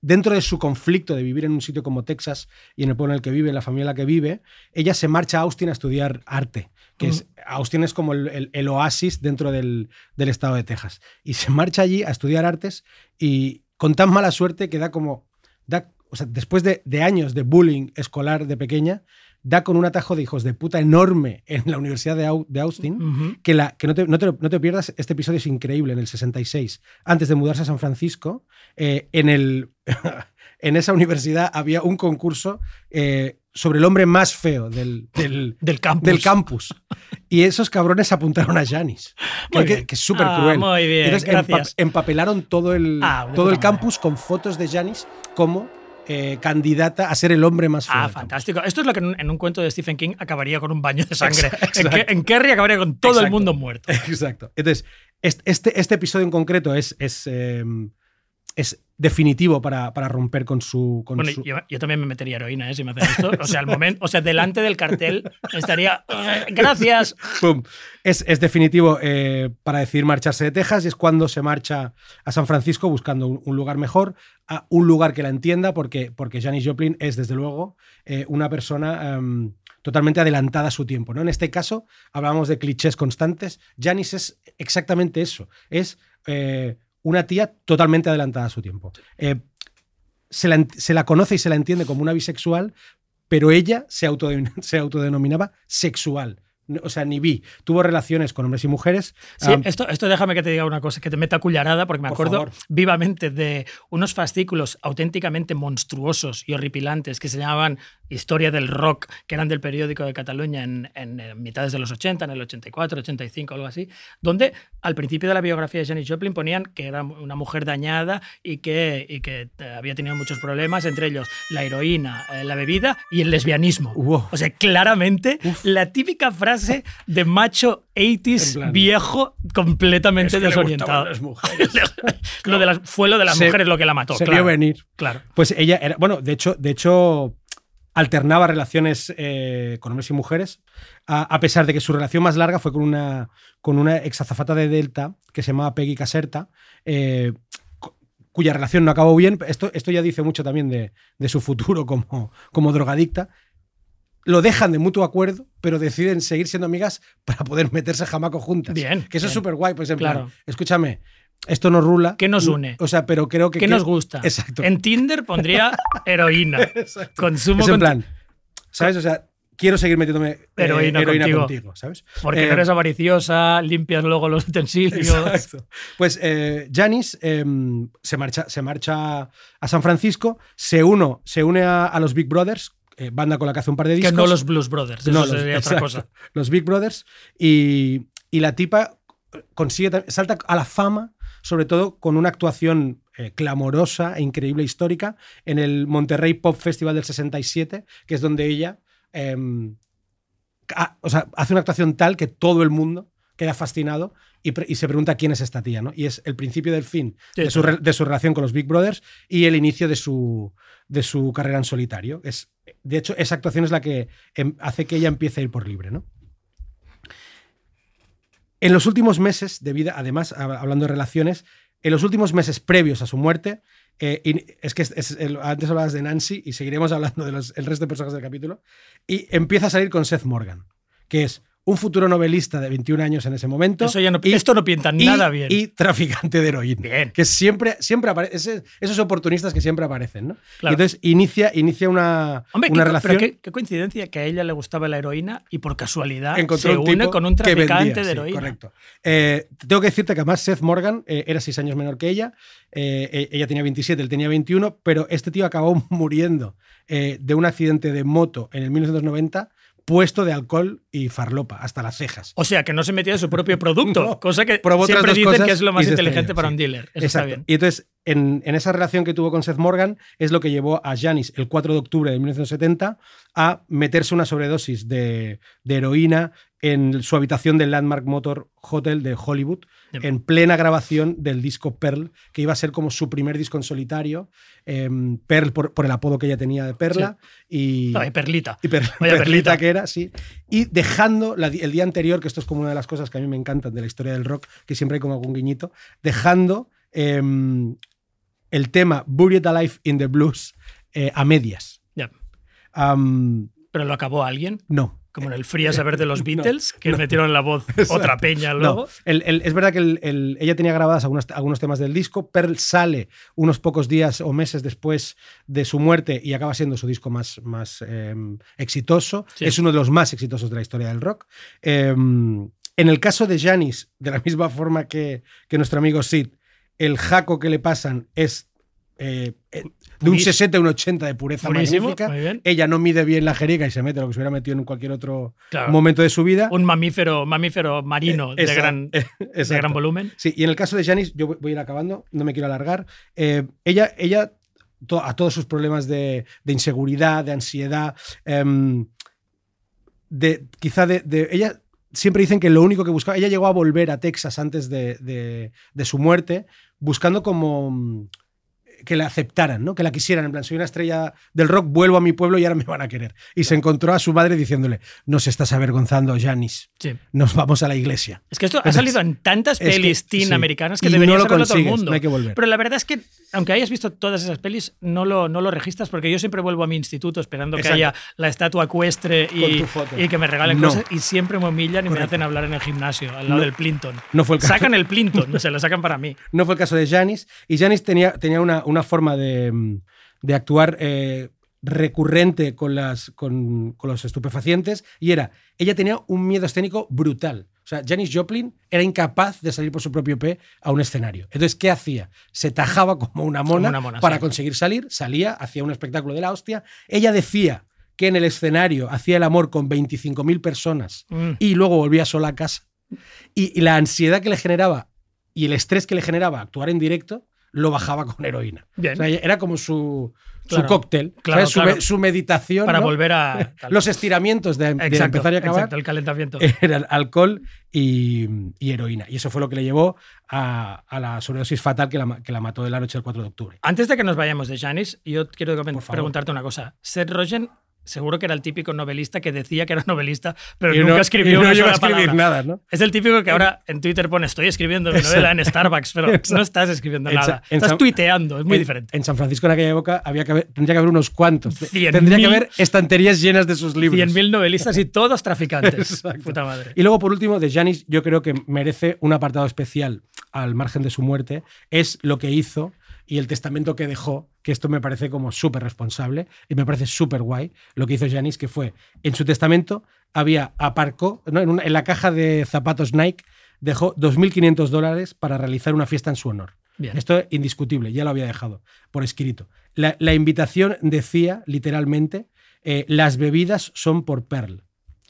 Dentro de su conflicto de vivir en un sitio como Texas y en el pueblo en el que vive, en la familia en la que vive, ella se marcha a Austin a estudiar arte, que es, Austin es como el, el- el oasis dentro del, del estado de Texas. Y se marcha allí a estudiar artes y con tan mala suerte que da como, da, o sea, después de, de años de bullying escolar de pequeña, da con un atajo de hijos de puta enorme en la Universidad de, Au- de Austin, que, la, que no, te, no te lo- no te pierdas, este episodio es increíble, en el 66, antes de mudarse a San Francisco, eh, en, el, en esa universidad había un concurso eh, sobre el hombre más feo del, del, Del campus. del campus. Y esos cabrones apuntaron a Janis, que, es súper Ah, cruel. muy bien, Entonces empapelaron todo el, Ah, todo el campus con fotos de Janis como eh, candidata a ser el hombre más feo. Ah, fantástico. Esto es lo que en un, en un cuento de Stephen King acabaría con un baño de sangre. Exacto. En, Ke- en Kerry acabaría con todo el mundo muerto. Exacto. Entonces, est- este, este episodio en concreto es, es, eh, es definitivo para, para romper con su. Con Bueno, su- yo, yo también me metería heroína, ¿eh? Si me hacen esto. O sea, al momento, o sea, delante del cartel estaría. "Eh, Gracias. ¡Pum! Es, es definitivo eh, para decidir marcharse de Texas y es cuando se marcha a San Francisco buscando un, un lugar mejor, a un lugar que la entienda, porque, porque Janis Joplin es, desde luego, eh, una persona em, totalmente adelantada a su tiempo. ¿no? En este caso, hablábamos de clichés constantes. Janis es exactamente eso. Es eh, una tía totalmente adelantada a su tiempo. Eh, se, la, se la conoce y se la entiende como una bisexual, pero ella se, se autodenominaba sexual. O sea, ni bi. Tuvo relaciones con hombres y mujeres. Sí, Ah, esto, esto déjame que te diga una cosa, que te meta cullarada, porque me Por acuerdo favor. vivamente de unos fascículos auténticamente monstruosos y horripilantes que se llamaban Historia del Rock, que eran del periódico de Cataluña en, en, eh, mitades de los 80, en el 84, 85, algo así, donde al principio de la biografía de Janis Joplin ponían que era una mujer dañada y que, y que eh, había tenido muchos problemas, entre ellos la heroína, eh, la bebida y el lesbianismo. Wow. O sea, claramente la típica frase de macho 80s En plan, viejo completamente Es que le desorientado. gustaban las mujeres. lo de las, fue lo de las Se- mujeres lo que la mató. se claro. vio venir. Claro. Pues ella era, bueno, de hecho, de hecho alternaba relaciones eh, con hombres y mujeres, a, a pesar de que su relación más larga fue con una, con una exazafata de Delta que se llamaba Peggy Caserta, eh, cu- cuya relación no acabó bien. Esto, esto ya dice mucho también de, de su futuro como, como drogadicta. Lo dejan de mutuo acuerdo, pero deciden seguir siendo amigas para poder meterse jamaco juntas. Bien, Que eso es súper guay. Pues en plan, escúchame, esto nos rula. ¿Qué nos une? O sea, pero creo que. ¿Qué que- nos gusta? Exacto. En Tinder pondría heroína. Exacto. Consumo Es en plan, ¿sabes? O sea, quiero seguir metiéndome eh, Heroína contigo. contigo. ¿sabes? Porque Eh, no eres avariciosa, limpias luego los utensilios. Exacto. Pues eh, Janis eh, se, marcha, se marcha a San Francisco, se, uno, se une a, a los Big Brothers, eh, banda con la que hace un par de Que discos. no los Blues Brothers. Eso No, los- sería otra exacto, cosa. Los Big Brothers. Y, y la tipa consigue, salta a la fama sobre todo con una actuación eh, clamorosa e increíble histórica en el Monterrey Pop Festival del 67, que es donde ella em, o sea, hace una actuación tal que todo el mundo queda fascinado y, se pregunta quién es esta tía, ¿no? Y es el principio del fin Sí, de, su, de su relación con los Big Brothers y el inicio de su, de su carrera en solitario. Es, de hecho, esa actuación es la que em, hace que ella empiece a ir por libre, ¿no? En los últimos meses de vida, además, hab- hablando de relaciones, en los últimos meses previos a su muerte, eh, y es que es- es el- antes hablabas de Nancy y seguiremos hablando del el resto de personajes del capítulo, y empieza a salir con Seth Morgan, que es un futuro novelista de 21 años en ese momento. Eso ya no- y- esto no pinta y- nada bien. Y traficante de heroína. Bien. Que siempre, siempre aparece, esos oportunistas que siempre aparecen, ¿no? Claro. Y entonces inicia, inicia una, Hombre, una qué, relación. pero qué, qué coincidencia que a ella le gustaba la heroína y por casualidad encontró se un une con un traficante vendía, de sí, heroína. correcto. Eh, tengo que decirte que además Seth Morgan eh, era seis años menor que ella. eh, eh, ella tenía 27, él tenía 21, pero este tío acabó muriendo eh, de un accidente de moto en el 1990 puesto de alcohol y farlopa hasta las cejas. O sea, que no se metía de su propio producto, No, cosa que siempre dicen que es lo más inteligente para sí. un dealer. Eso está bien. Y entonces, en, en esa relación que tuvo con Seth Morgan, es lo que llevó a Janis el 4 de octubre de 1970 a meterse una sobredosis de, de heroína en su habitación del Landmark Motor Hotel de Hollywood, en plena grabación del disco Pearl, que iba a ser como su primer disco en solitario. em, Pearl por, por el apodo que ella tenía de Perla. Y, perlita. y per- perlita perlita. que era, sí. Y dejando la el día anterior, que esto es como una de las cosas que a mí me encantan de la historia del rock, que siempre hay como algún guiñito, dejando em, el tema Buried Alive in the Blues eh, a medias. Ya. Am, Pero lo acabó alguien, no. Como en el a saber de los No, Beatles, que no. metieron la voz otra peña No, luego. el- el- es verdad que el- el- ella tenía grabadas algunos, algunos temas del disco. Pearl sale unos pocos días o meses después de su muerte y acaba siendo su disco más, más em, exitoso. Sí. Es uno de los más exitosos de la historia del rock. Em, en el caso de Janis, de la misma forma que, que nuestro amigo Sid, el jaco que le pasan es eh, eh, de un Purísimo. 60 a un 80 de pureza Buenísimo, magnífica. Ella no mide bien la jeriga y se mete lo que se hubiera metido en cualquier otro Claro. momento de su vida. Un mamífero, mamífero marino de, Esa- gran, de exacto. gran volumen. Sí, y en el caso de Janis, yo voy a ir acabando, no me quiero alargar. eh, ella, ella to- a todos sus problemas de, de inseguridad, de ansiedad, em, de quizá de, de- Ella siempre dicen que lo único que buscaba. Ella llegó a volver a Texas antes de, de- de su muerte, buscando como. Que la aceptaran, ¿no? que la quisieran. En plan, soy una estrella del rock, vuelvo a mi pueblo y ahora me van a querer. Y se encontró a su madre diciéndole: Nos estás avergonzando, Janis. Sí. Nos vamos a la iglesia. Es que esto ha salido en tantas pelis teen sí. americanas que Y debería no lo saberlo todo el mundo. no hay que volver. Pero la verdad es que, aunque hayas visto todas esas pelis, no lo, no lo registras porque yo siempre vuelvo a mi instituto esperando Exacto. que haya la estatua ecuestre y, que me regalen No. cosas y siempre me humillan y me hacen hablar en el gimnasio, al lado No. del Plinton. No fue el caso. Sacan el Plinton, se lo sacan para mí. No fue el caso de Janis. Y Janis tenía, tenía una, una forma de, de actuar eh, recurrente con, las, con, con los estupefacientes y era, ella tenía un miedo escénico brutal. O sea, Janis Joplin era incapaz de salir por su propio pie a un escenario. Entonces, ¿qué hacía? Se tajaba como una mona, una mona, para sí. conseguir salir, salía, hacía un espectáculo de la hostia. Ella decía que en el escenario hacía el amor con 25.000 personas Mm. y luego volvía sola a casa. Y, y la ansiedad que le generaba y el estrés que le generaba actuar en directo lo bajaba con heroína. Bien. O sea, era como su, cóctel. Su, claro. me- su meditación. Para ¿no? volver a. Los estiramientos de, empezar y acabar exacto, el calentamiento. eran alcohol y, y heroína. Y eso fue lo que le llevó a, a la sobredosis fatal que la, que la mató de la noche del 4 de octubre. Antes de que nos vayamos de Janis, yo quiero preguntarte una cosa. Seth Rogen seguro que era el típico novelista que decía que era novelista, pero y nunca no, escribió y no una a escribir palabra. nada, ¿no? Es el típico que ahora en Twitter pone estoy escribiendo mi novela en Starbucks, pero no estás escribiendo En nada. Estás San- tuiteando, es muy en, diferente. En San Francisco en aquella época había que haber- tendría que haber unos cuantos. Cien tendría que haber estanterías llenas de sus libros. 100.000 novelistas y todos traficantes. Exacto. Puta madre. Y luego, por último, de Janis, yo creo que merece un apartado especial al margen de su muerte. Es lo que hizo y el testamento que dejó, que esto me parece como súper responsable y me parece súper guay. Lo que hizo Janis, que fue en su testamento, había aparcó, ¿no? en, una- en la caja de zapatos Nike, dejó 2.500 dólares para realizar una fiesta en su honor. Bien. Esto es indiscutible, ya lo había dejado por escrito. La, la invitación decía, literalmente, eh, las bebidas son por Pearl.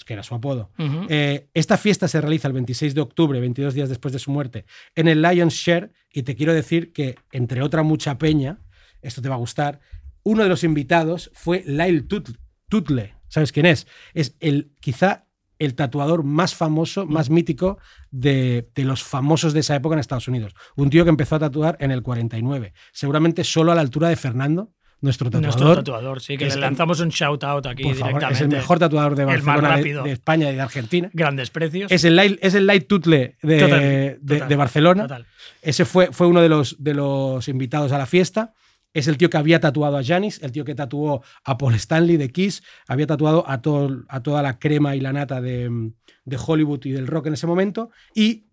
Que era su apodo. Eh, esta fiesta se realiza el 26 de octubre, 22 días después de su muerte, en el Lions Share. Y te quiero decir que, entre otra mucha peña, esto te va a gustar, uno de los invitados fue Lyle Tut- Tutle. ¿Sabes quién es? Es el quizá el tatuador más famoso, más mítico de, de los famosos de esa época en Estados Unidos. Un tío que empezó a tatuar en el 49, seguramente solo a la altura de Fernando, nuestro tatuador. Nuestro tatuador, sí, que Es le lanzamos un shout out aquí Por favor, directamente. es el mejor tatuador de El más Barcelona, de, de España y de Argentina. Grandes precios. Es el light, es el light tutle de, Total, de- total, de Barcelona. total. Ese fue, fue uno de los, de los invitados a la fiesta. Es el tío que había tatuado a Janis, el tío que tatuó a Paul Stanley de Kiss, había tatuado a, todo, a toda la crema y la nata de, de Hollywood y del rock en ese momento. Y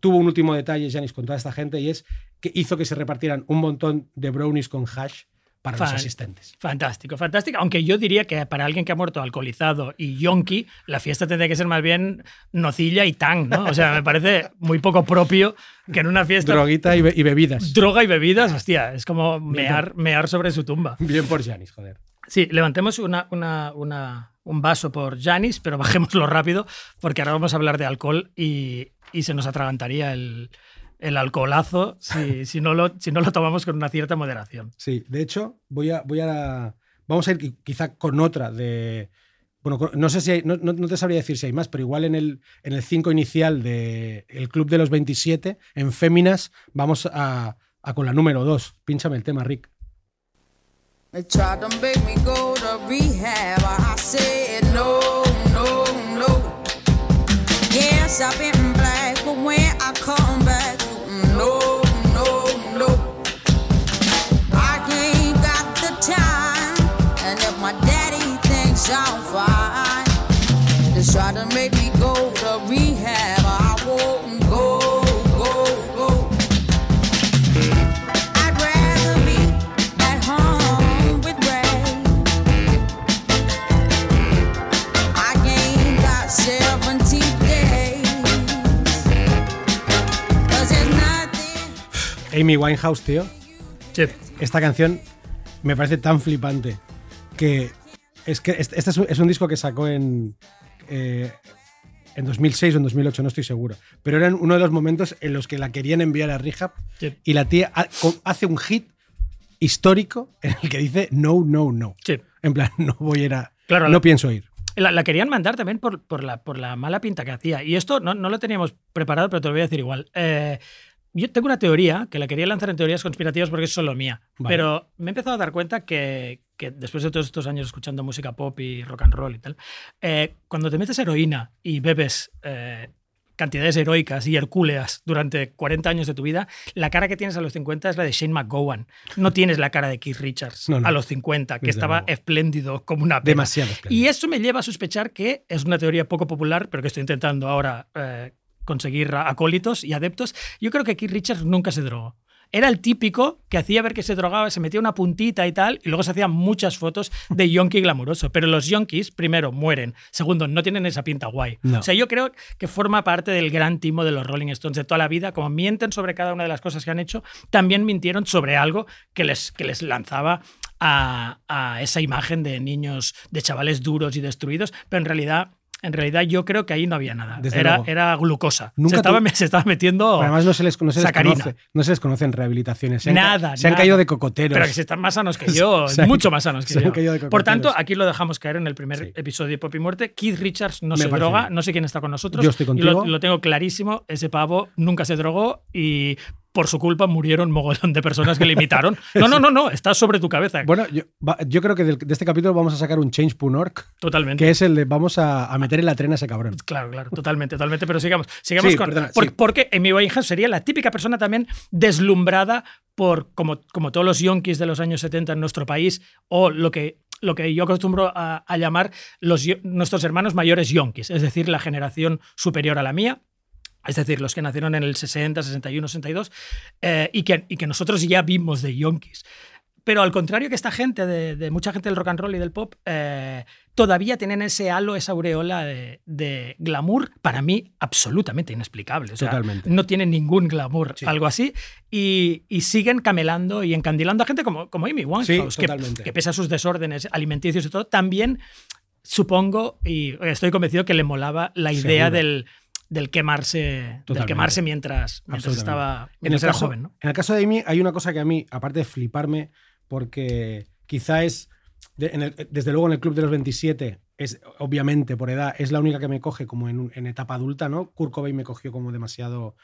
tuvo un último detalle, Janis, con toda esta gente, y es que hizo que se repartieran un montón de brownies con hash para los asistentes. Fantástico, fantástico. Aunque yo diría que para alguien que ha muerto alcoholizado y yonki, la fiesta tendría que ser más bien nocilla y tang, ¿no? O sea, me parece muy poco propio que en una fiesta Droguita y, be- y bebidas. droga y bebidas, hostia, es como mear, mear sobre su tumba. Bien por Janis, joder. Sí, levantemos una, una- una- un vaso por Janis, pero bajémoslo rápido porque ahora vamos a hablar de alcohol y, y se nos atragantaría el, el alcoholazo si, si, no lo, si no lo tomamos con una cierta moderación. Sí, de hecho, voy a, voy a. Vamos a ir qui- quizá con otra de. Bueno, no sé si hay- no, no- no te sabría decir si hay más, pero igual en el, en el 5 inicial del Club de los 27, en Féminas, vamos a, a con la número 2. Pínchame el tema, Rick. They tried to make me go to rehab. I said no, no, no. Yes, I've been black, but when I come thinks I'm fine, they try to make me go to rehab. I won't go, go, go. I'd rather be at home with Ray. I ain't got 17 days. 'Cause there's nothing. Amy Winehouse, tío. Sí. Esta canción me parece tan flipante que es que este este es un, disco que sacó en, eh, en 2006 o en 2008, no estoy seguro. Pero era uno de los momentos en los que la querían enviar a Rehab y la tía hace un hit histórico en el que dice no, no, no. En plan, no voy a ir a. Claro, no la- pienso ir. La, la querían mandar también por, por, la, por la mala pinta que hacía. Y esto no, no lo teníamos preparado, pero te lo voy a decir igual. Eh, yo tengo una teoría, que la quería lanzar en teorías conspirativas porque es solo mía. Vale. Pero me he empezado a dar cuenta que, que después de todos estos años escuchando música pop y rock and roll y tal, eh, cuando te metes heroína y bebes eh, cantidades heroicas y hercúleas durante 40 años de tu vida, la cara que tienes a los 50 es la de Shane McGowan. No tienes la cara de Keith Richards No, no. a los 50, que estaba espléndido como una pena. Demasiado espléndido. Y eso me lleva a sospechar que es una teoría poco popular, pero que estoy intentando ahora eh, conseguir acólitos y adeptos. Yo creo que Keith Richards nunca se drogó. Era el típico que hacía ver que se drogaba, se metía una puntita y tal, y luego se hacían muchas fotos de yonki glamuroso. Pero los yonkis, primero, mueren. Segundo, no tienen esa pinta guay. No. O sea, yo creo que forma parte del gran timo de los Rolling Stones de toda la vida. Como mienten sobre cada una de las cosas que han hecho, también mintieron sobre algo que les, que les lanzaba a, a esa imagen de niños, de chavales duros y destruidos, pero en realidad... En realidad yo creo que ahí no había nada. Desde Era, luego. era glucosa. Nunca se, estaba, se estaba metiendo Pero además no se les, no se les conoce. No se les conocen rehabilitaciones. Se han Nada, Se han nada. caído de cocoteros. Pero que si están más sanos que yo, Se han- mucho más sanos que se han yo. caído de Por tanto, aquí lo dejamos caer en el primer Sí. episodio de Pop y Muerte. Keith Richards no Me se droga, bien. no sé quién está con nosotros. Yo estoy Lo- contigo. Lo, tengo clarísimo, ese pavo nunca se drogó y por su culpa murieron mogollón de personas que le imitaron. No, no, no, no, está sobre tu cabeza. Bueno, yo, creo que de este capítulo vamos a sacar un change.org, totalmente. que es el de vamos a, a meter en la trena a ese cabrón. Claro, claro, totalmente, totalmente. Pero sigamos, sigamos Sí, con. perdona, por- sí. Porque Amy Winehouse sería la típica persona también deslumbrada por, como, como todos los yonkis de los años 70 en nuestro país, o lo que, lo que yo acostumbro a, a llamar los, nuestros hermanos mayores yonkis, es decir, la generación superior a la mía. Es decir, los que nacieron en el 60, 61, 62, eh, y, que, y que nosotros ya vimos de yonkis. Pero al contrario que esta gente, de, de mucha gente del rock and roll y del pop, eh, todavía tienen ese halo, esa aureola de, de glamour, para mí absolutamente inexplicable. O sea, Totalmente. No tienen ningún glamour, Sí. algo así, y, y siguen camelando y encandilando a gente como, como Amy Winehouse, Sí, que, que pese a sus desórdenes alimenticios y todo, también supongo, y estoy convencido que le molaba la idea Seguro. del, del quemarse, del quemarse mientras, estaba En el, mientras caso, joven, ¿no? en el caso de Amy, hay una cosa que a mí, aparte de fliparme, porque quizá es, de- en el- desde luego en el Club de los 27, es obviamente por edad, es la única que me coge como en, etapa adulta, ¿no? Kurt Cobain me cogió como demasiado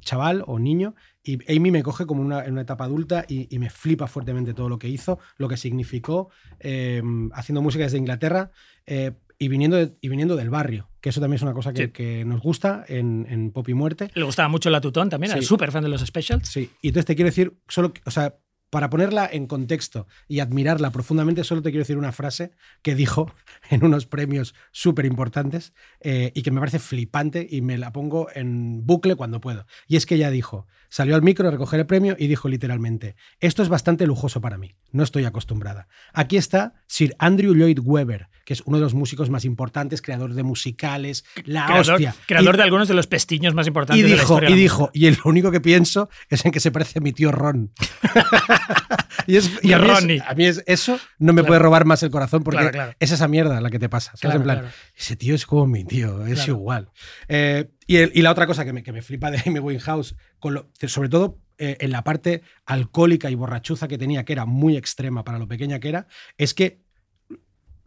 chaval o niño, y Amy me coge como una, en una etapa adulta y, y me flipa fuertemente todo lo que hizo, lo que significó, eh, haciendo música desde Inglaterra. eh, y viniendo, de- y viniendo del barrio, que eso también es una cosa que, Sí. que nos gusta en, en Pop y Muerte. Le gustaba mucho la Tutón también, era Sí. súper fan de los specials. Sí, y entonces te quiero decir, solo, o sea, para ponerla en contexto y admirarla profundamente, solo te quiero decir una frase que dijo en unos premios súper importantes eh, y que me parece flipante y me la pongo en bucle cuando puedo. Y es que ella dijo, salió al micro a recoger el premio y dijo literalmente, esto es bastante lujoso para mí, no estoy acostumbrada. Aquí está Sir Andrew Lloyd Webber, que es uno de los músicos más importantes, creador de musicales, la creador hostia. creador Y- de algunos de los pestiños más importantes y de la dijo, historia. y dijo, y el- lo único que pienso es en que se parece a mi tío Ron. y es- y a, mí es- a mí es- eso no me Claro. puede robar más el corazón porque Claro, claro. es esa mierda la que te pasa. ¿sabes? Claro, en plan, ese tío es como mi tío, es igual. Eh, y, el- y la otra cosa que me, que me flipa de Amy Winehouse, con lo- sobre todo eh, en la parte alcohólica y borrachuza que tenía, que era muy extrema para lo pequeña que era, es que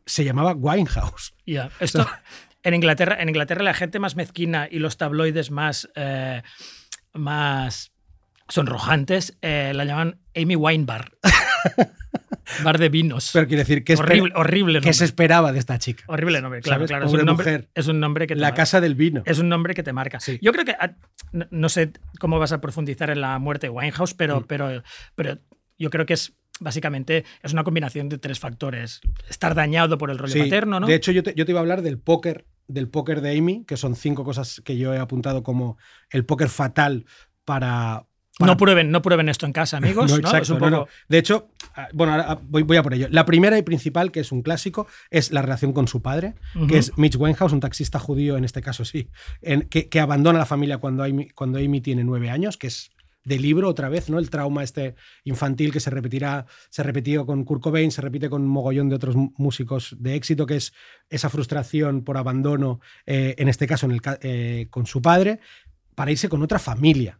se llamaba Winehouse. Ya, Esto, en, Inglaterra, en Inglaterra la gente más mezquina y los tabloides más, eh, más sonrojantes eh, la llaman Amy Wine Bar. Bar de vinos. Pero quiere decir, ¿qué, espera- horrible, horrible qué nombre. se esperaba de esta chica? Horrible nombre, claro, ¿Sabes? claro. Es un, nombre, mujer. es un nombre que te La marca. casa del vino. Es un nombre que te marca. Sí. Yo creo que. ah, No, sé cómo vas a profundizar en la muerte de Winehouse, pero, Mm. pero, pero yo creo que es. Básicamente es una combinación de tres factores. Estar dañado por el rollo Sí, paterno, ¿no? De hecho, yo te, yo te iba a hablar del póker, del póker de Amy, que son cinco cosas que yo he apuntado como el póker fatal para. Para- no, prueben, no prueben esto en casa, amigos. No, exacto, Es un no, poco- no. De hecho, ah, bueno, ahora ah, voy, voy a por ello. La primera y principal, que es un clásico, es la relación con su padre, que es Mitch Winehouse, un taxista judío, en este caso sí, en- que, que abandona la familia cuando Amy, cuando Amy tiene nueve años, que es de libro otra vez, ¿no? El trauma este infantil que se repetirá, se repitió con Kurt Cobain, se repite con un mogollón de otros músicos de éxito, que es esa frustración por abandono, eh, en este caso en el eh, con su padre, para irse con otra familia.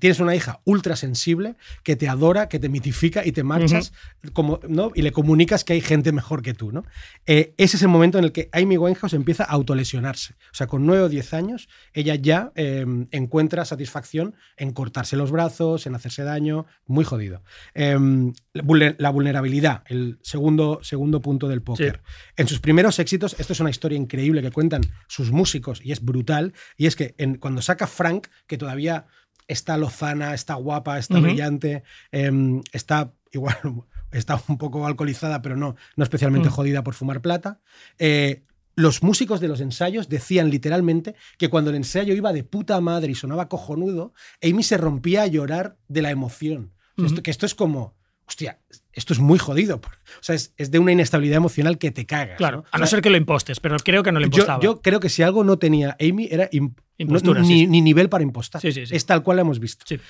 Tienes una hija ultra sensible que te adora, que te mitifica y te marchas como, ¿no? y le comunicas que hay gente mejor que tú. ¿no? Eh, ese es el momento en el que Amy Winehouse empieza a autolesionarse. O sea, con 9 o 10 años, ella ya eh, encuentra satisfacción en cortarse los brazos, en hacerse daño, muy jodido. Eh, la vulner- la vulnerabilidad, el segundo, segundo punto del póker. En sus primeros éxitos, esto es una historia increíble que cuentan sus músicos y es brutal, y es que en- cuando saca Frank, que todavía está lozana, está guapa, está brillante, em, está igual, está un poco alcoholizada, pero no, no especialmente Mm. jodida por fumar plata. eh, los músicos de los ensayos decían literalmente que cuando el ensayo iba de puta madre y sonaba cojonudo, Amy se rompía a llorar de la emoción. Esto- que esto es como, hostia, esto es muy jodido. O sea, es, es de una inestabilidad emocional que te cagas. Claro, ¿no? a O no sea, ser que lo impostes, pero creo que no lo yo, impostaba. yo creo que si algo no tenía Amy era im- Impostura, no- sí, ni, nivel para impostar. Sí, sí, sí. Es tal cual lo hemos visto. Sí.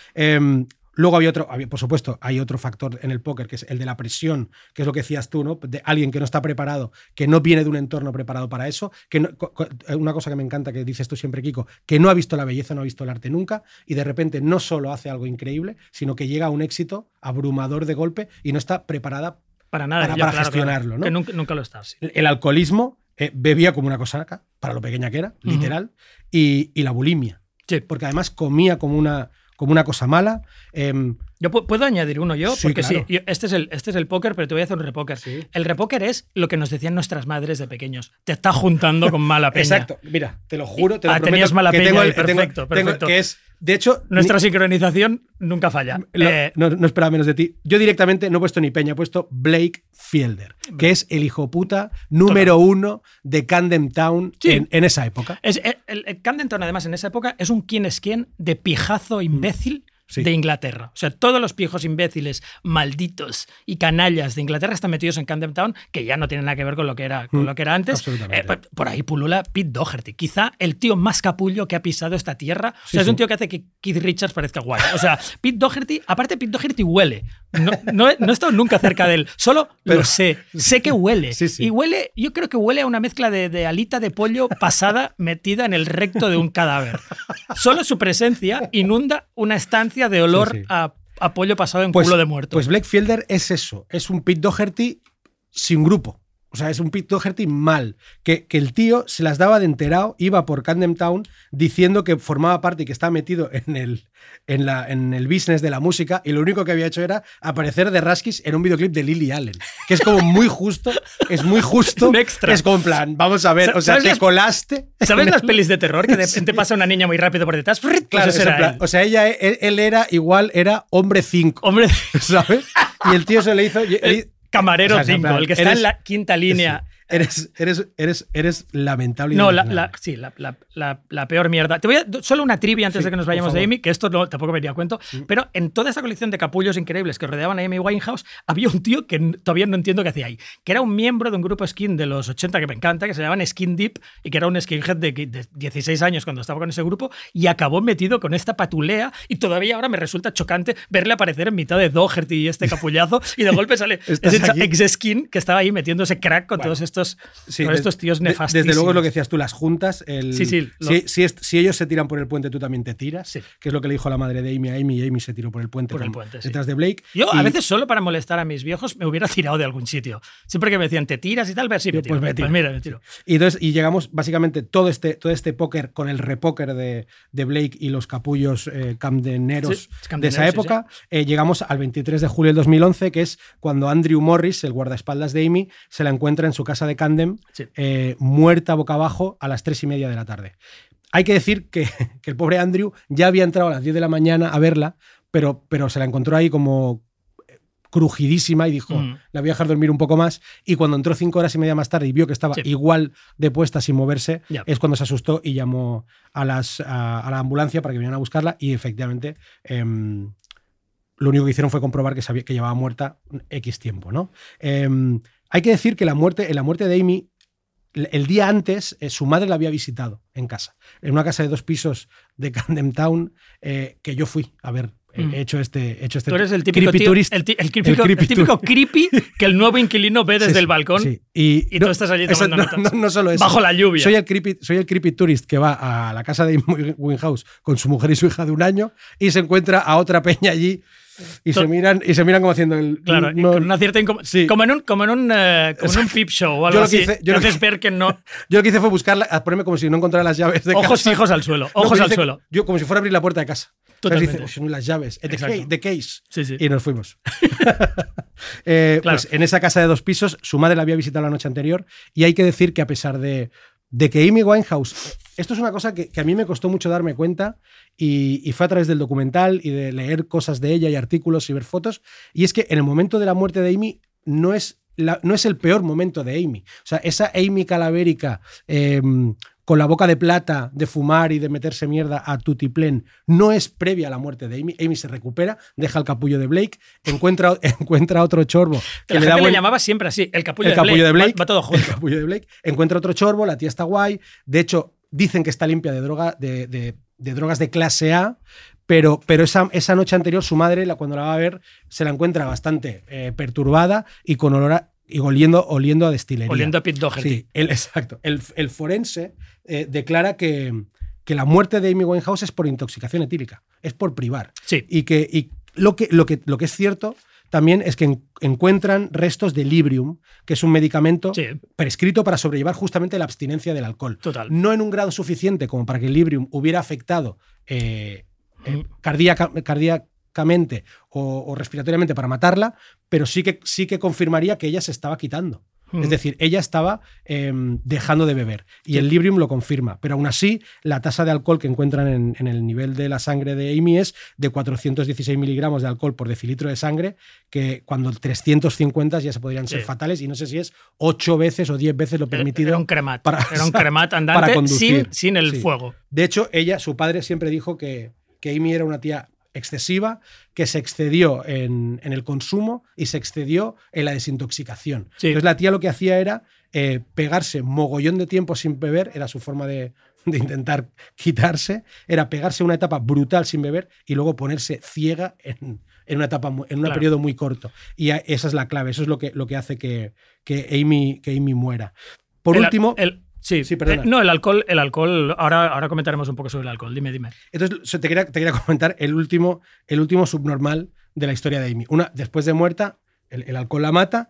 Luego había otro, había- por supuesto, hay otro factor en el póker, que es el de la presión, que es lo que decías tú, ¿no? De alguien que no está preparado, que no viene de un entorno preparado para eso, que no- co- una cosa que me encanta que dices tú siempre, Kiko, que no ha visto la belleza, no ha visto el arte nunca, y de repente no solo hace algo increíble, sino que llega a un éxito abrumador de golpe y no está preparada para nada. para- ya, para claro, claro, gestionarlo, ¿no? Que nunca, nunca lo estás. sí. el alcoholismo, eh, bebía como una cosaca, para lo pequeña que era, literal, y, y la bulimia. Sí. Porque además comía como una, como una cosa mala. em, Yo pu- puedo añadir uno yo, Sí, porque claro. sí, yo- este, es el, este es el póker, pero te voy a hacer un repóker. Sí. El repóker es lo que nos decían nuestras madres de pequeños. Te está juntando con mala peña. Exacto, mira, te lo juro, te lo Ah, prometo tenías mala que peña tengo el- tengo- perfecto, tengo- perfecto. que es, de hecho, Nuestra ni- sincronización nunca falla. lo- Eh, no, no esperaba menos de ti. Yo directamente no he puesto ni Peña, he puesto Blake Fielder, que es el hijo puta número uno de Camden Town Sí. en, en esa época. es- el- el Camden Town, además, en esa época, es un quién es quién de pijazo imbécil Mm. Sí. de Inglaterra. O sea, todos los pijos imbéciles, malditos y canallas de Inglaterra están metidos en Camden Town, que ya no tienen nada que ver con lo que era, con Mm, lo que era antes. Eh, por- ahí pulula Pete Doherty, quizá el tío más capullo que ha pisado esta tierra. O sea, es un tío que hace que Keith Richards parezca guay. O sea, Pete Doherty, aparte Pete Doherty huele, No, no, he- no he estado nunca cerca de él, solo Pero- lo sé. Sé que huele. Y huele, yo creo que huele a una mezcla de, de alita de pollo pasada metida en el recto de un cadáver. Solo su presencia inunda una estancia de olor Sí, sí. A, a pollo pasado en Pues, culo de muerto. pues Blake Fielder es eso, es un Pete Doherty sin grupo. O sea, es un Pete Doherty mal. Que, que el tío se las daba de enterado, iba por Camden Town diciendo que formaba parte y que estaba metido en el, en, la, en el business de la música y lo único que había hecho era aparecer de Raskis en un videoclip de Lily Allen. Que es como muy justo, es muy justo. Un extra. Es como en plan, vamos a ver, o sea, ¿Sabes te las- colaste. ¿Sabes las el- pelis de terror que de repente pasa una niña muy rápido por detrás? Pues Claro, era plan, o sea, ella, él, él era igual, era hombre 5. Hombre, ¿sabes? Y el tío se le hizo. Camarero O sea, 5, el que está en la quinta línea. Eres, eres, eres, eres lamentable. No, la, la- sí, la, la- la- la peor mierda. Te voy a, solo una trivia antes Sí, de que nos vayamos de. Mm. Amy, que esto no, tampoco venía a cuento, pero en toda esta colección de capullos increíbles que rodeaban a Amy Winehouse, había un tío que todavía no entiendo qué hacía ahí, que era un miembro de un grupo skin de los 80 que me encanta, que se llamaban Skin Deep, y que era un skinhead de, de 16 años cuando estaba con ese grupo, y acabó metido con esta patulea, y todavía ahora me resulta chocante verle aparecer en mitad de Doherty y este capullazo, y de golpe sale ese aquí. ex-skin que estaba ahí metiéndose crack con todos estos, Sí, con estos tíos nefastísimos. Desde luego es lo que decías tú, las juntas. el- Sí, sí, lo- Si, si es- si ellos se tiran por el puente, tú también te tiras. Sí. Que es lo que le dijo la madre de Amy a Amy. Amy se tiró por el puente, Por el puente, sí. detrás de Blake. Yo a veces solo para molestar a mis viejos me hubiera tirado de algún sitio. Siempre que me decían, te tiras y tal, ver si me Yo, tiro. pues me tiro. mira, me tiro. Y, entonces, y llegamos básicamente todo este, todo este póker con el repóker de, de Blake y los capullos eh, camdeneros Sí, de esa sí, época. eh, llegamos al 23 de julio del 2011, que es cuando Andrew Morris, el guardaespaldas de Amy, se la encuentra en su casa de Camden, Sí. eh, muerta boca abajo a las 3 y media de la tarde. Hay que decir que, que el pobre Andrew ya había entrado a las 10 de la mañana a verla, pero, pero se la encontró ahí como eh, crujidísima y dijo, Mm. la voy a dejar dormir un poco más. Y cuando entró cinco horas y media más tarde y vio que estaba Sí. igual de puesta sin moverse, es cuando se asustó y llamó a, las, a, a la ambulancia para que vinieran a buscarla y efectivamente em, lo único que hicieron fue comprobar que, sabía, que llevaba muerta X tiempo. ¿no? Em, hay que decir que la muerte, en la muerte de Amy, el día antes, eh, su madre la había visitado en casa, en una casa de dos pisos de Camden Town, eh, que yo fui a ver. eh, Mm. He hecho este, he hecho este Tú eres el típico, creepy tío- el, típico, creepy el típico tour- creepy que el nuevo inquilino ve desde Sí, el balcón sí. Y, y tú estás allí eso- tomando no, notas. no- no solo eso. bajo la lluvia. Soy el, creepy, soy el creepy tourist que va a la casa de Amy Winehouse con su mujer y su hija de un año y se encuentra a otra peña allí y, To- se miran, y se miran como haciendo el. Claro, no- con una cierta Sí. como en un como en un eh, como en un peep show o algo Yo lo así. que hice- yo lo que- ver que no Yo lo que hice fue buscarla, ponerme como si no encontrara las llaves de ojos casa. fijos al suelo, No, ojos pero al dice- suelo. Yo como si fuera a abrir la puerta de casa. Totalmente. dice, "Oh, son las llaves. The, Exacto. ca- the case. Sí, sí. Y nos fuimos. Eh, Claro. Pues en esa casa de dos pisos, su madre la había visitado la noche anterior y hay que decir que a pesar de, de que Amy Winehouse, esto es una cosa que, que a mí me costó mucho darme cuenta y, y fue a través del documental y de leer cosas de ella y artículos y ver fotos, y es que en el momento de la muerte de Amy no es, la- no es el peor momento de Amy. O sea, esa Amy calavérica... eh, con la boca de plata de fumar y de meterse mierda a tutiplén no es previa a la muerte de Amy. Amy se recupera, deja el capullo de Blake, encuentra, encuentra otro chorbo que la le gente da le llamaba siempre así, el capullo, el capullo de Blake. Va, va todo el junto. capullo de Blake. Encuentra otro chorbo, la tía está guay. De hecho, dicen que está limpia de, droga, de, de- de drogas de clase A. Pero, pero esa, esa noche anterior, su madre, la, cuando la va a ver, se la encuentra bastante eh, perturbada y con olor a- y oliendo, oliendo a destilería. Oliendo a Pete Doherty. Sí, el, exacto. El, el forense eh, declara que, que la muerte de Amy Winehouse es por intoxicación etílica, es por privar. Sí. Y que y lo, que, lo, que, lo que es cierto también es que en- encuentran restos de Librium, que es un medicamento Sí. prescrito para sobrellevar justamente la abstinencia del alcohol. Total. No en un grado suficiente como para que el Librium hubiera afectado eh, eh, cardíaca- cardíacamente o, o respiratoriamente para matarla, pero sí que, sí que confirmaría que ella se estaba quitando. Mm. Es decir, ella estaba eh, dejando de beber y el Librium lo confirma, pero aún así la tasa de alcohol que encuentran en, en el nivel de la sangre de Amy es de 416 miligramos de alcohol por decilitro de sangre, que cuando 350 ya se podrían ser Sí. fatales y no sé si es 8 veces o 10 veces lo permitido. Era un cremat. para- era un cremat para andante conducir. sin, sin el Sí. fuego. De hecho, ella, su padre siempre dijo que, que Amy era una tía excesiva, que se excedió en, en el consumo y se excedió en la desintoxicación. Sí. Entonces la tía lo que hacía era eh, pegarse mogollón de tiempo sin beber, era su forma de, de intentar quitarse, era pegarse una etapa brutal sin beber y luego ponerse ciega en, en una etapa, en un Claro. periodo muy corto. Y esa es la clave, eso es lo que, lo que hace que, que, Amy, que Amy muera. Por El- último, el- sí, Sí, perdona. eh, no, el alcohol, el alcohol. Ahora, ahora comentaremos un poco sobre el alcohol. Dime, dime. Entonces, te quería, te quería comentar el último, el último subnormal de la historia de Amy. Una, después de muerta, el, el alcohol la mata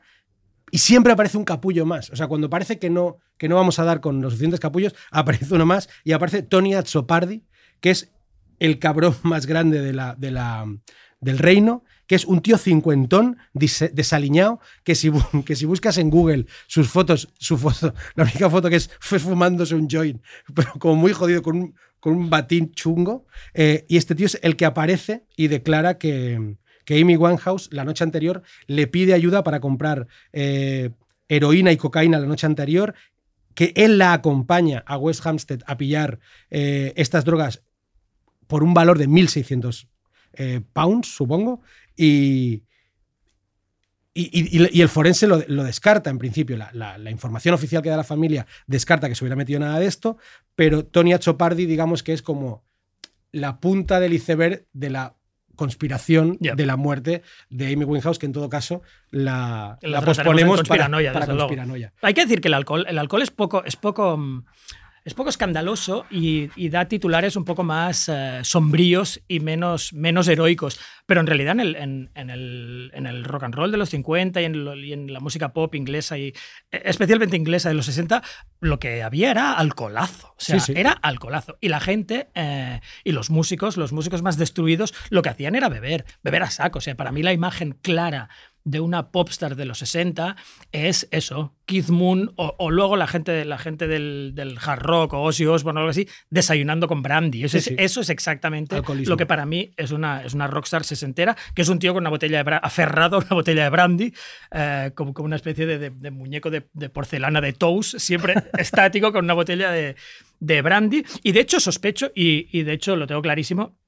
y siempre aparece un capullo más. O sea, cuando parece que no, que no vamos a dar con los suficientes capullos, aparece uno más y aparece Tony Azzopardi, que es el cabrón más grande de la, de la, del reino, que es un tío cincuentón, desaliñado, que si, que si buscas en Google sus fotos, su foto, la única foto que es fue fumándose un joint, pero como muy jodido, con un, con un batín chungo. eh, y este tío es el que aparece y declara que, que Amy Winehouse la noche anterior le pide ayuda para comprar eh, heroína y cocaína la noche anterior, que él la acompaña a West Hampstead a pillar eh, estas drogas por un valor de 1.600 eh, pounds, supongo, y, y, y- y el forense lo, lo descarta en principio. La, la- la información oficial que da la familia descarta que se hubiera metido nada de esto, pero Tony Achopardi, digamos que es como la punta del iceberg de la conspiración de la muerte de Amy Winehouse, que en todo caso la, La posponemos para, conspiranoia, para luego. conspiranoia. Hay que decir que el alcohol, el alcohol es poco, es poco, mm, es poco escandaloso y, y da titulares un poco más eh, sombríos y menos, menos heroicos. Pero en realidad en el, en, en el, en el rock and roll de los 50 y en, lo- y en la música pop inglesa y eh, especialmente inglesa de los 60, lo que había era alcoholazo. O sea, Sí, sí. era alcoholazo. Y la gente eh, y los músicos, los músicos más destruidos, lo que hacían era beber, beber a saco. O sea, para mí la imagen clara de una popstar de los 60 es eso, Keith Moon o, o luego la gente, la gente del, del hard rock o Ozzy Osbourne o algo así, desayunando con brandy. Eso, Sí, es, sí. eso es exactamente Alcoholismo. lo que para mí es una, es una rockstar sesentera, que es un tío con una botella de aferrado a una botella de brandy, eh, como, como una especie de, de- de muñeco de, de porcelana de Toast, siempre estático con una botella de, de brandy. Y de hecho sospecho, y, y de hecho lo tengo clarísimo,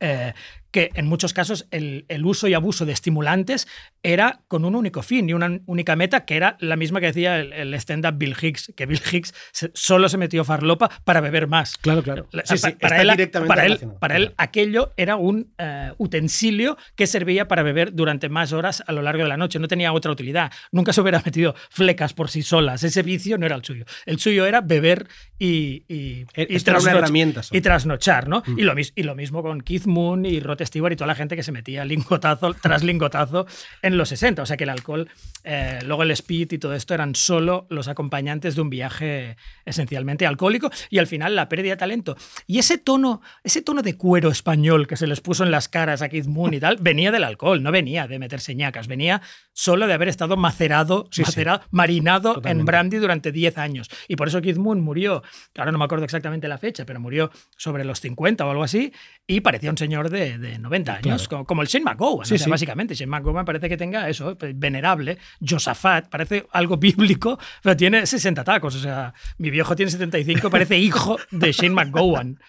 eh, que en muchos casos el, el uso y abuso de estimulantes era con un único fin y una única meta, que era la misma que decía el, el stand-up Bill Hicks, que Bill Hicks se- solo se metió farlopa para beber más. Claro, claro. La- Sí, sí, pa- para, está él, directamente para, él, relacionado. para él aquello era un eh, utensilio que servía para beber durante más horas a lo largo de la noche. No tenía otra utilidad. Nunca se hubiera metido flecas por sí solas. Ese vicio no era el suyo. El suyo era beber y, y, Eh, y trasnoch- solo. y trasnochar, ¿no? Mm. Y, lo, mis- y lo mismo con Keith Moon y Rod Stewart y toda la gente que se metía lingotazo tras lingotazo en los 60. O sea que el alcohol, eh, luego el speed y todo esto eran solo los acompañantes de un viaje esencialmente alcohólico y al final la pérdida de talento. Y ese tono, ese tono de cuero español que se les puso en las caras a Keith Moon y tal, venía del alcohol, no venía de meterse ñacas, venía solo de haber estado macerado, Sí, sí. macerado marinado en Totalmente. brandy durante 10 años. Y por eso Keith Moon murió, ahora no me acuerdo exactamente la fecha, pero murió sobre los 50 o algo así, y parecía un señor de, de 90 años, Claro. como, el Shane McGowan, Sí, o sea, sí. básicamente. Shane McGowan parece que tenga eso, pues, venerable, Josafat, parece algo bíblico, pero tiene 60 tacos, o sea, mi viejo tiene 75, parece hijo de Shane McGowan.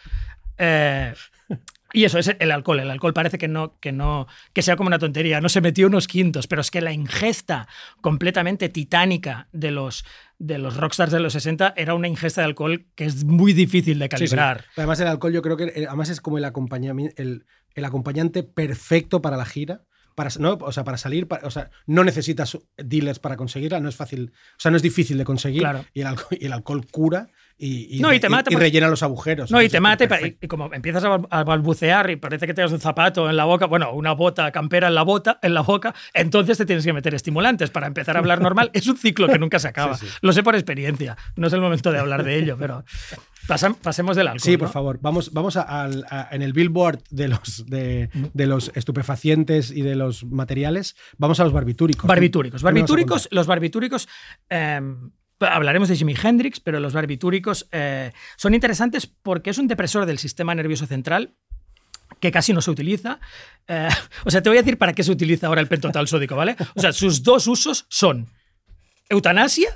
Eh, y eso es el alcohol. El alcohol parece que no, que no, que sea como una tontería. No se metió unos quintos, pero es que la ingesta completamente titánica de los, de los rockstars de los 60 era una ingesta de alcohol que es muy difícil de Sí, sí. calibrar. Además, el alcohol yo creo que eh, además es como el, acompañami- el, el acompañante perfecto para la gira. Para, ¿no? O sea, para salir, para- o sea, no necesitas dealers para conseguirla, no es fácil, o sea, no es difícil de conseguir. Claro. Y, el alcohol, y el alcohol cura y, y, No, y te re- mata y por- rellena los agujeros. No, y te mate, pa- y, como empiezas a, bal- a balbucear y parece que tengas un zapato en la boca, bueno, una bota campera en la, bota, en la boca, entonces te tienes que meter estimulantes para empezar a hablar normal. Es un ciclo que nunca se acaba. Sí, sí. Lo sé por experiencia. No es el momento de hablar de ello, pero pasemos del alcohol. Sí, por ¿no? favor. Vamos, vamos a- en el billboard de los, de, de los estupefacientes y de los materiales. Vamos a los barbitúricos. Barbitúricos. ¿Qué me vas a Barbitúricos, los barbitúricos. eh, hablaremos de Jimi Hendrix, pero los barbitúricos eh, son interesantes porque es un depresor del sistema nervioso central que casi no se utiliza. Eh, o sea, te voy a decir para qué se utiliza ahora el pentotal sódico, ¿vale? O sea, sus dos usos son eutanasia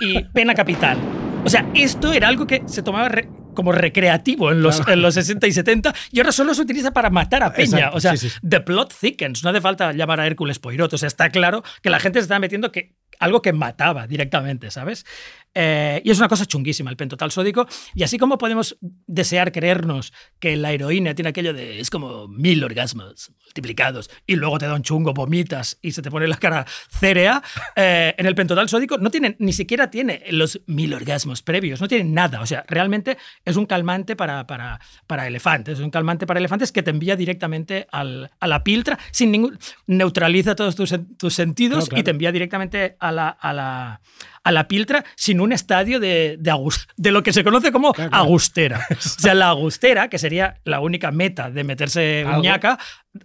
y pena capital. O sea, esto era algo que se tomaba re- como recreativo en los, Claro. en los 60 y 70 y ahora solo se utiliza para matar a Peña. Exacto, o sea, sí, sí. the plot thickens. No hace falta llamar a Hércules Poirot. O sea, está claro que la gente se está metiendo que algo que mataba directamente, ¿sabes? Eh, y es una cosa chunguísima el pentotal sódico. Y así como podemos desear creernos que la heroína tiene aquello de es como mil orgasmos multiplicados y luego te da un chungo, vomitas y se te pone la cara cérea, eh, en el pentotal sódico no tiene, ni siquiera tiene los mil orgasmos previos, no tiene nada. O sea, realmente es un calmante para, para, para elefantes, es un calmante para elefantes que te envía directamente al- a la piltra sin ningún... neutraliza todos tus, tus sentidos Claro, claro. y te envía directamente a la, a la, a la piltra sin un estadio de, de, de lo que se conoce como Claro, claro. agustera. O sea, la agustera, que sería la única meta de meterse Algo. ñaca,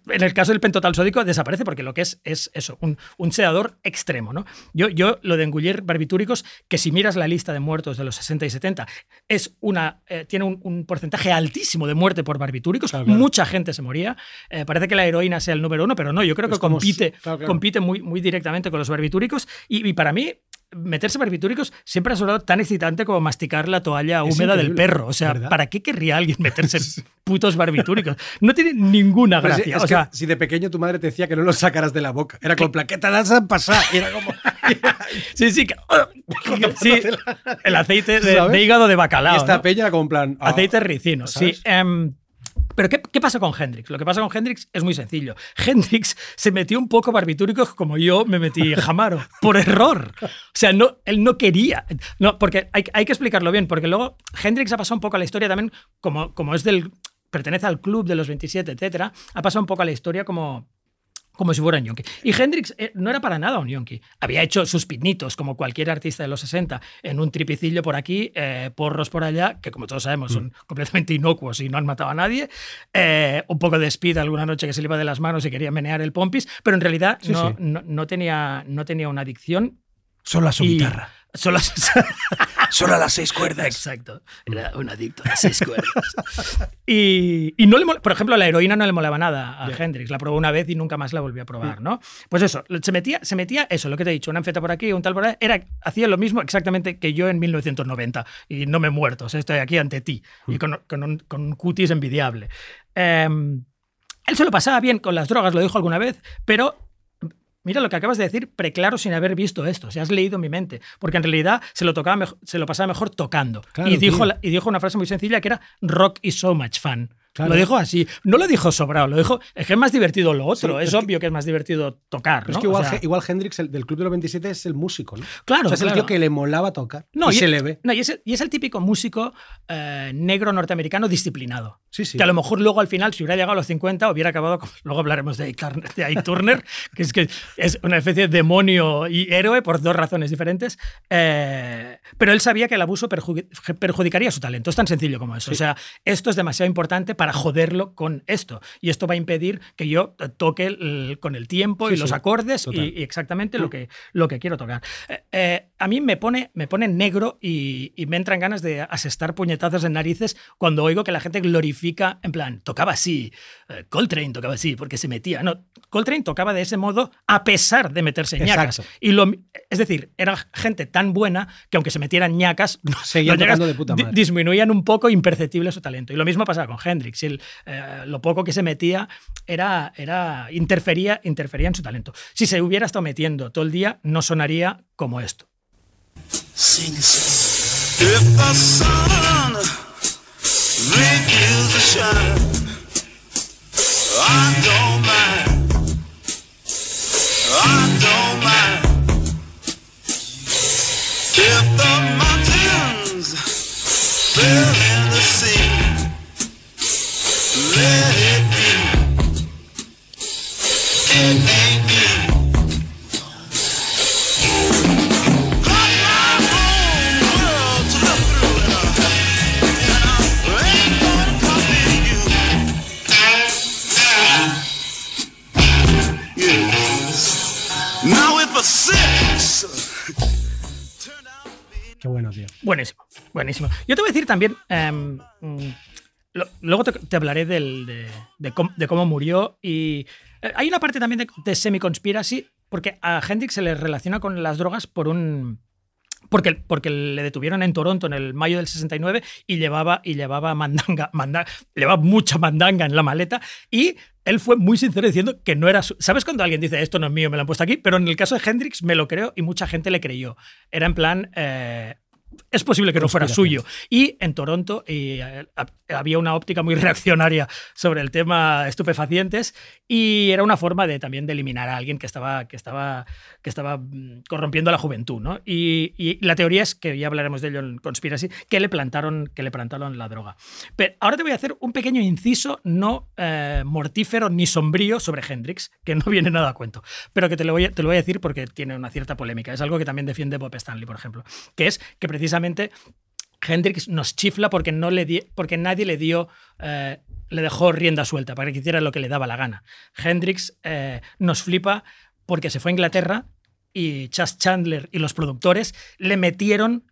en el caso del pentotal sódico desaparece porque lo que es es eso, un, un sedador extremo. ¿no? Yo, yo lo de engullir barbitúricos, que si miras la lista de muertos de los 60 y 70, es una, eh, tiene un, un porcentaje altísimo de muerte por barbitúricos. Claro, claro. Mucha gente se moría. Eh, parece que la heroína sea el número uno, pero no, yo creo que compite, si- claro, claro. compite muy, muy directamente con los barbitúricos. Y, y para mí, meterse barbitúricos siempre ha sonado tan excitante como masticar la toalla húmeda del perro. O sea, ¿verdad? ¿para qué querría alguien meterse putos barbitúricos? No tiene ninguna Pero gracia. es o sea, si de pequeño tu madre te decía que no lo sacaras de la boca, era con plan, ¿qué te das a pasar? Y era como. sí, sí, que- sí, el aceite de, hígado de bacalao. y esta ¿no? peña en plan. ah, Aceite ricino, sí. ¿sabes? Pero ¿qué, qué pasa con Hendrix? Lo que pasa con Hendrix es muy sencillo. Hendrix se metió un poco barbitúricos como yo me metí Jamaro, por error. O sea, no, él no quería. No, porque hay, hay que explicarlo bien, porque luego Hendrix ha pasado un poco a la historia también, como, como es del. pertenece al club de los 27, etcétera, ha pasado un poco a la historia como como si fuera un yonki. Y Hendrix eh, no era para nada un yonki. Había hecho sus pinitos, como cualquier artista de los 60, en un tripicillo por aquí, eh, porros por allá, que como todos sabemos son completamente inocuos y no han matado a nadie. Eh, un poco de speed alguna noche que se le iba de las manos y quería menear el pompis, pero en realidad Sí, no, sí. No, no tenía, no tenía una adicción. Solo a su y- guitarra. Solo, Solo a las seis cuerdas. Exacto. Era un adicto a seis cuerdas. y, y no le por ejemplo, la heroína no le molaba nada a. Hendrix. La probó una vez y nunca más la volvió a probar, ¿no? Pues eso, se metía, se metía eso, lo que te he dicho, una anfeta por aquí, un tal por ahí. Era, hacía lo mismo exactamente que yo en 1990. Y no me he muerto. O sea, estoy aquí ante ti. Y con, con un, con un cutis envidiable. Em, él se lo pasaba bien con las drogas, lo dijo alguna vez, pero Mira lo que acabas de decir, preclaro sin haber visto esto. Si has leído mi mente. Porque en realidad se lo, tocaba se lo pasaba mejor tocando. Claro, y, dijo, y dijo una frase muy sencilla que era rock is so much fun. Claro. Lo dijo así. No lo dijo sobrado, lo dijo. Es que es más divertido lo otro. Sí, es, es que- obvio que es más divertido tocar. ¿no? es que igual, O sea, igual Hendrix, el del Club de los 27, es el músico, ¿no? Claro, O sea, es el claro. tío que le molaba tocar. no, y, y, se le ve. no, y, es, el- y es el típico músico eh, negro norteamericano disciplinado. Sí, sí. Que a lo mejor luego al final, si hubiera llegado a los 50, hubiera acabado. Como, luego hablaremos de Ike Turner, de Ike Turner, que es que es una especie de demonio y héroe por dos razones diferentes. Eh, pero él sabía que el abuso perju- perjudicaría su talento. Es tan sencillo como eso. O sea, esto es demasiado importante para joderlo con esto. Y esto va a impedir que yo toque el- con el tiempo Sí, y los sí, acordes y, y exactamente lo que, lo que quiero tocar. Eh, eh, a mí me pone, me pone negro y, y me entran ganas de asestar puñetazos en narices cuando oigo que la gente glorifica, en plan, tocaba así, eh, Coltrane tocaba así, porque se metía. No, Coltrane tocaba de ese modo a pesar de meterse ñacas. Exacto. Y lo, es decir, era gente tan buena que aunque se metieran ñacas, Seguían los ñacas tocando de puta madre. disminuían un poco imperceptible su talento. Y lo mismo pasaba con Hendrix. Él, eh, lo poco que se metía era, era interfería, interfería en su talento. Si se hubiera estado metiendo todo el día, no sonaría como esto. Yo te voy a decir también, mm, lo- luego te, te hablaré del- de, de cómo, de cómo murió y eh, hay una parte también de, de semi-conspiracy porque a Hendrix se le relaciona con las drogas por un... Porque, porque le detuvieron en Toronto en el mayo del 69 y llevaba, y llevaba mandanga, manda- llevaba mucha mandanga en la maleta y él fue muy sincero diciendo que no era su... ¿Sabes cuando alguien dice esto no es mío, me lo han puesto aquí? Pero en el caso de Hendrix me lo creo y mucha gente le creyó. Era en plan... eh, es posible que no fuera suyo. Y en Toronto y, eh, hab- había una óptica muy reaccionaria sobre el tema estupefacientes y era una forma de también de eliminar a alguien que estaba, que estaba, que estaba mm, corrompiendo a la juventud. ¿no? Y, y la teoría es que ya hablaremos de ello en Conspiracy, que le plantaron, que le plantaron la droga. Pero ahora te voy a hacer un pequeño inciso no eh, mortífero ni sombrío sobre Hendrix, que no viene nada a cuento, pero que te lo, voy a, te lo voy a decir porque tiene una cierta polémica. Es algo que también defiende Bob Stanley, por ejemplo, que es que precisamente Hendrix nos chifla porque, no le porque nadie le dio, eh, le dejó rienda suelta para que hiciera lo que le daba la gana. Hendrix eh, nos flipa porque se fue a Inglaterra y Chas Chandler y los productores le metieron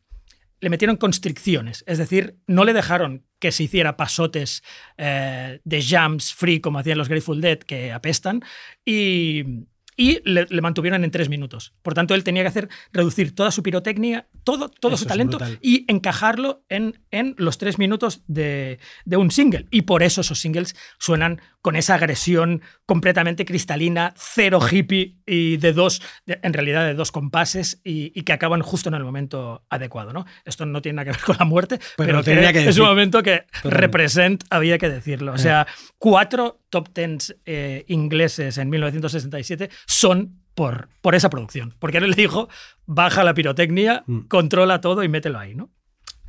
le metieron constricciones, es decir, no le dejaron que se hiciera pasotes eh, de jams free como hacían los Grateful Dead que apestan y, y le, le mantuvieron en tres minutos. Por tanto, él tenía que hacer reducir toda su pirotecnia, todo, todo Eso su talento y encajarlo en, en los tres minutos de, de un single. Y por eso esos singles suenan con esa agresión completamente cristalina, cero hippie y de dos, de- en realidad de dos compases y, y que acaban justo en el momento adecuado. ¿no? Esto no tiene nada que ver con la muerte, pero, tenía que es un momento que Totalmente. represent había que decirlo. O Eh. sea, cuatro top tens eh, ingleses en 1967 son por, por esa producción. Porque él le dijo, baja la pirotecnia, Mm. controla todo y mételo ahí, ¿no?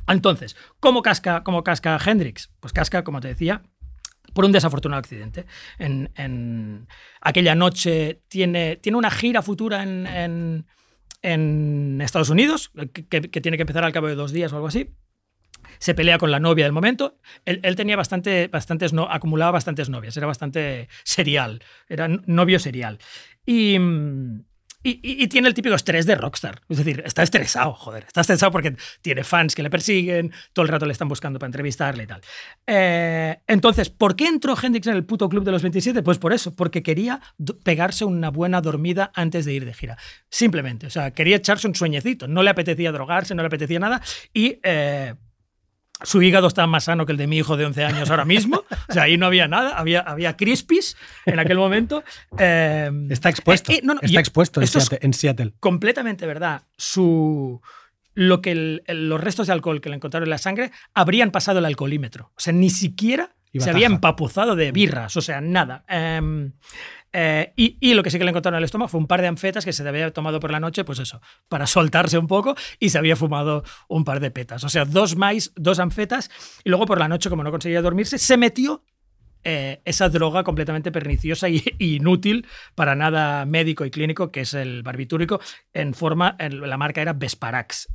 Entonces, ¿cómo casca, cómo casca Hendrix? Pues casca, como te decía, por un desafortunado accidente. En, en aquella noche tiene, tiene una gira futura en, en- Estados Unidos, que, que- que tiene que empezar al cabo de dos días o algo así. Se pelea con la novia del momento. Él, él tenía bastante, bastantes, no, acumulaba bastantes novias, era bastante serial, era novio serial. Y, mm, y, tiene el típico estrés de rockstar. Es decir, está estresado, joder. Está estresado porque tiene fans que le persiguen, todo el rato le están buscando para entrevistarle y tal. Eh, entonces, ¿por qué entró Hendrix en el puto club de los 27? Pues por eso, porque quería pegarse una buena dormida antes de ir de gira. Simplemente, o sea, quería echarse un sueñecito. No le apetecía drogarse, no le apetecía nada. Y. eh, su hígado estaba más sano que el de mi hijo de 11 años ahora mismo. O sea, ahí no había nada. Había, había crispies en aquel momento. Eh, Está expuesto. eh, eh, no, no, está expuesto en es Seattle, en Seattle. completamente verdad. Su, lo que el- el- los restos de alcohol que le encontraron en la sangre habrían pasado el alcoholímetro. O sea, ni siquiera se había empapuzado de birras, o sea, nada. Em, eh, y, lo que sí que le encontraron en el estómago fue un par de anfetas que se había tomado por la noche, pues eso, para soltarse un poco y se había fumado un par de petas. O sea, dos mais, dos anfetas y luego por la noche, como no conseguía dormirse, se metió eh, esa droga completamente perniciosa y inútil para nada médico y clínico, que es el barbitúrico, en forma, la marca era Vesparax.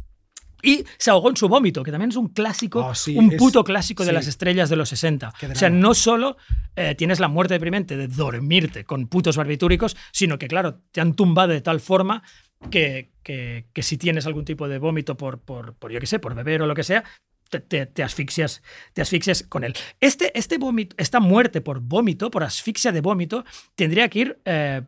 Y se ahogó en su vómito, que también es un clásico, Oh, sí, un es- puto clásico de sí. las estrellas de los 60. Qué O sea, no solo eh, tienes la muerte deprimente de dormirte con putos barbitúricos, sino que, claro, te han tumbado de tal forma que, que- que si tienes algún tipo de vómito por, por, por, yo qué sé, por beber o lo que sea, te, te- te asfixias, te asfixias con él. Este, este vómito, esta muerte por vómito, por asfixia de vómito, tendría que ir, eh,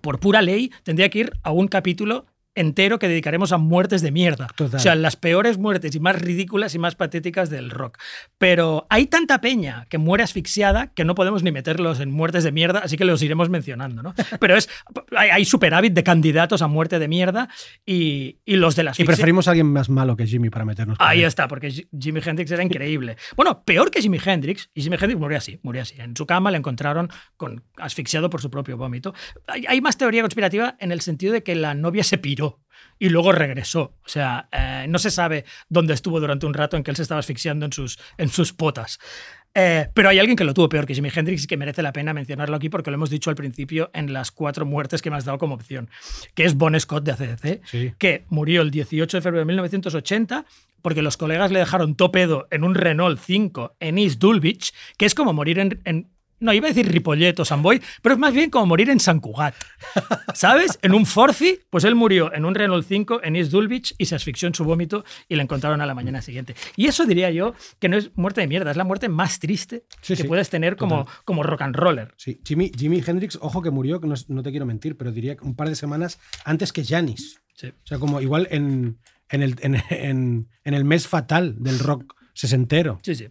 por pura ley, tendría que ir a un capítulo entero que dedicaremos a muertes de mierda. Total. O sea, las peores muertes y más ridículas y más patéticas del rock. Pero hay tanta peña que muere asfixiada que no podemos ni meterlos en muertes de mierda, así que los iremos mencionando, ¿no? Pero es hay, hay superávit de candidatos a muerte de mierda y, y los de la Y preferimos a alguien más malo que Jimmy para meternos. Ahí él. está, porque Ji- Jimi Hendrix era increíble. Bueno, peor que Jimi Hendrix, y Jimi Hendrix murió así, murió así. En su cama le encontraron con, asfixiado por su propio vómito. Hay, hay más teoría conspirativa en el sentido de que la novia se piró y luego regresó. O sea, eh, no se sabe dónde estuvo durante un rato en que él se estaba asfixiando en sus, en sus potas. Eh, pero hay alguien que lo tuvo peor que Jimi Hendrix y que merece la pena mencionarlo aquí porque lo hemos dicho al principio en las cuatro muertes que me has dado como opción, que es Bon Scott de ACDC, Sí. que murió el 18 de febrero de 1980 porque los colegas le dejaron topedo en un Renault 5 en East Dulwich, que es como morir en... en- no, iba a decir Ripollet o San Boy, pero es más bien como morir en San Cugat. ¿Sabes? En un Forci, pues él murió en un Renault 5 en East Dulwich y se asfixió en su vómito y le encontraron a la mañana siguiente. Y eso diría yo que no es muerte de mierda, es la muerte más triste Sí, que sí, puedes tener como, como rock and roller. Sí, Jimmy, Jimi Hendrix, ojo que murió, que no, no te quiero mentir, pero diría que un par de semanas antes que Janis. Sí. O sea, como igual en, en, el, en, en- en el mes fatal del rock sesentero. Sí, sí.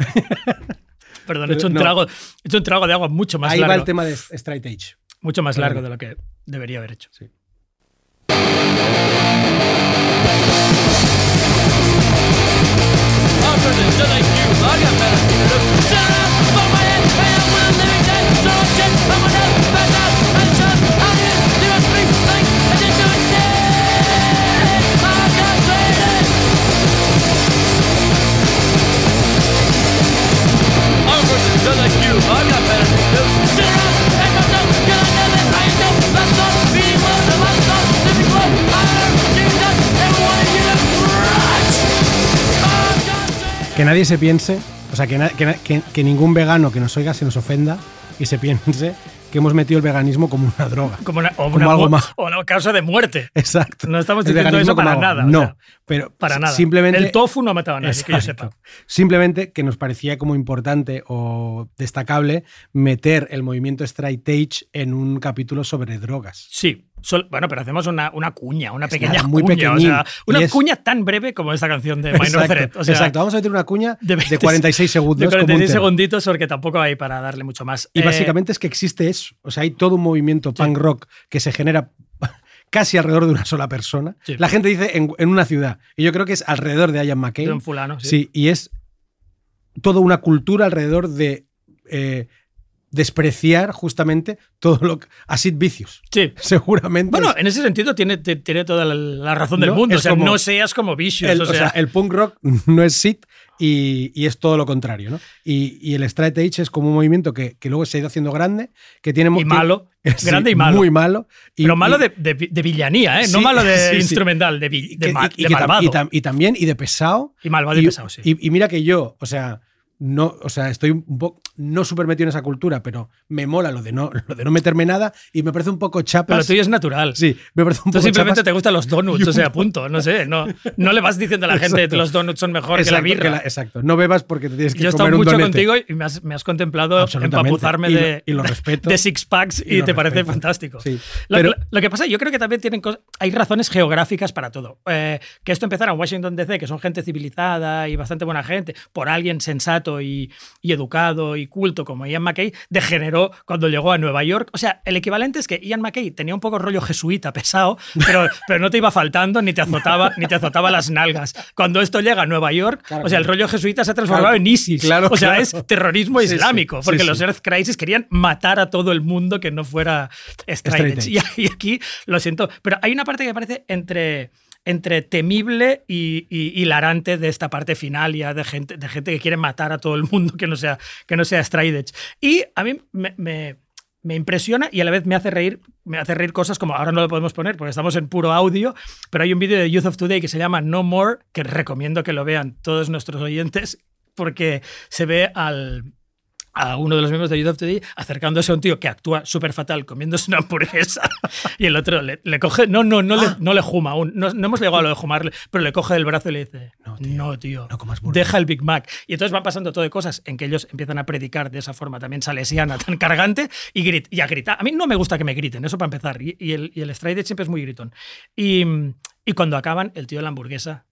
Perdón, he hecho, un No. trago, he hecho un trago de agua mucho más Ahí va largo. el tema de Straight Edge. Mucho más largo de lo que debería haber hecho. Sí. Que nadie se piense, o sea, que, ningún vegano que nos oiga se nos ofenda y se piense que hemos metido el veganismo como una droga. Como una, o Como una algo más. o una causa de muerte. Exacto. No estamos El diciendo eso para nada. o No, sea, pero para nada. simplemente El tofu no ha matado a nadie, que yo sepa. Simplemente que nos parecía como importante o destacable meter el movimiento Straight Edge en un capítulo sobre drogas. Sí. Sol- bueno, pero hacemos una, una cuña, una pequeña muy cuña. O pequeñín. sea, una es- cuña tan breve como esta canción de Minor Threat. O sea, exacto. Vamos a meter una cuña de de, 20 46 segundos. de como un 46 tema. segunditos porque tampoco hay para darle mucho más. Y Eh, básicamente es que existe eso. O sea, hay todo un movimiento punk rock que se genera casi alrededor de una sola persona. Sí. La gente dice en, en una ciudad. Y yo creo que es alrededor de Ian McCain. de un fulano. Sí. Sí, y es toda una cultura alrededor de eh, despreciar justamente todo lo que. a Sid Vicious. Sí. Seguramente. Bueno, es- en ese sentido tiene, tiene toda la, la razón del No, mundo. O sea, como- no seas como Vicious. el, o o sea, el punk rock no es Sid y, y es todo lo contrario, ¿no? Y, y el straight edge es como un movimiento que, que luego se ha ido haciendo grande, que tiene y malo. Sí, grande y malo. Muy malo. Y, pero malo de, de- de villanía, ¿eh? no malo de sí, instrumental, de, de que- de malvado. y tam- y también y de pesado. Y malvado y pesado, sí. Y, y mira que yo, o sea, no, o sea, estoy un poco no súper metido en esa cultura, pero me mola lo de no, lo de no meterme nada y me parece un poco chapas. Pero tuyo es natural. Sí, me parece un Tú poco simplemente chapas. te gustan los donuts, o sea, un- punto. No sé, no, no le vas diciendo a la gente que Exacto. los donuts son mejor que la Exacto, birra. la- exacto. No bebas porque te tienes que Yo he comer estado un mucho donete. contigo y me has, me has contemplado empapuzarme Y lo- de, y lo respeto. de six packs y, Y te parece respeto. fantástico. Sí, Lo, pero- lo- que pasa, yo creo que también tienen cos- hay razones geográficas para todo. Eh, que esto empezara en Washington DC, que son gente civilizada y bastante buena gente, por alguien sensato y, y educado y culto como Ian McKay, degeneró cuando llegó a Nueva York. O sea, el equivalente es que Ian McKay tenía un poco rollo jesuita pesado, pero, pero no te iba faltando ni te azotaba ni te azotaba las nalgas. Cuando esto llega a Nueva York, Claro, o sea, el rollo jesuita se ha transformado Claro, en ISIS. claro, o sea, es terrorismo sí, islámico, sí, porque sí. los Earth Crisis querían matar a todo el mundo que no fuera straight Straight edge. Y, y aquí lo siento, pero hay una parte que me parece entre entre temible y, y hilarante de esta parte final ya de gente, de gente que quiere matar a todo el mundo que no sea, que no sea straight edge. Y a mí me, me- me impresiona y a la vez me hace reír, me hace reír cosas como ahora no lo podemos poner porque estamos en puro audio, pero hay un vídeo de Youth of Today que se llama No More, que recomiendo que lo vean todos nuestros oyentes, porque se ve al, a uno de los miembros de Youth of Today acercándose a un tío que actúa súper fatal comiéndose una hamburguesa y el otro le, le coge, no, no, no, le, no le juma aún, no, no hemos llegado a lo de jumarle, pero le coge del brazo y le dice, no, tío, no comas burger". deja el Big Mac. Y entonces van pasando todo de cosas en que ellos empiezan a predicar de esa forma también salesiana, tan cargante, y, grit, y a gritar. A mí no me gusta que me griten, eso para empezar, y, y el, y el siempre es muy gritón. Y, y cuando acaban, el tío de la hamburguesa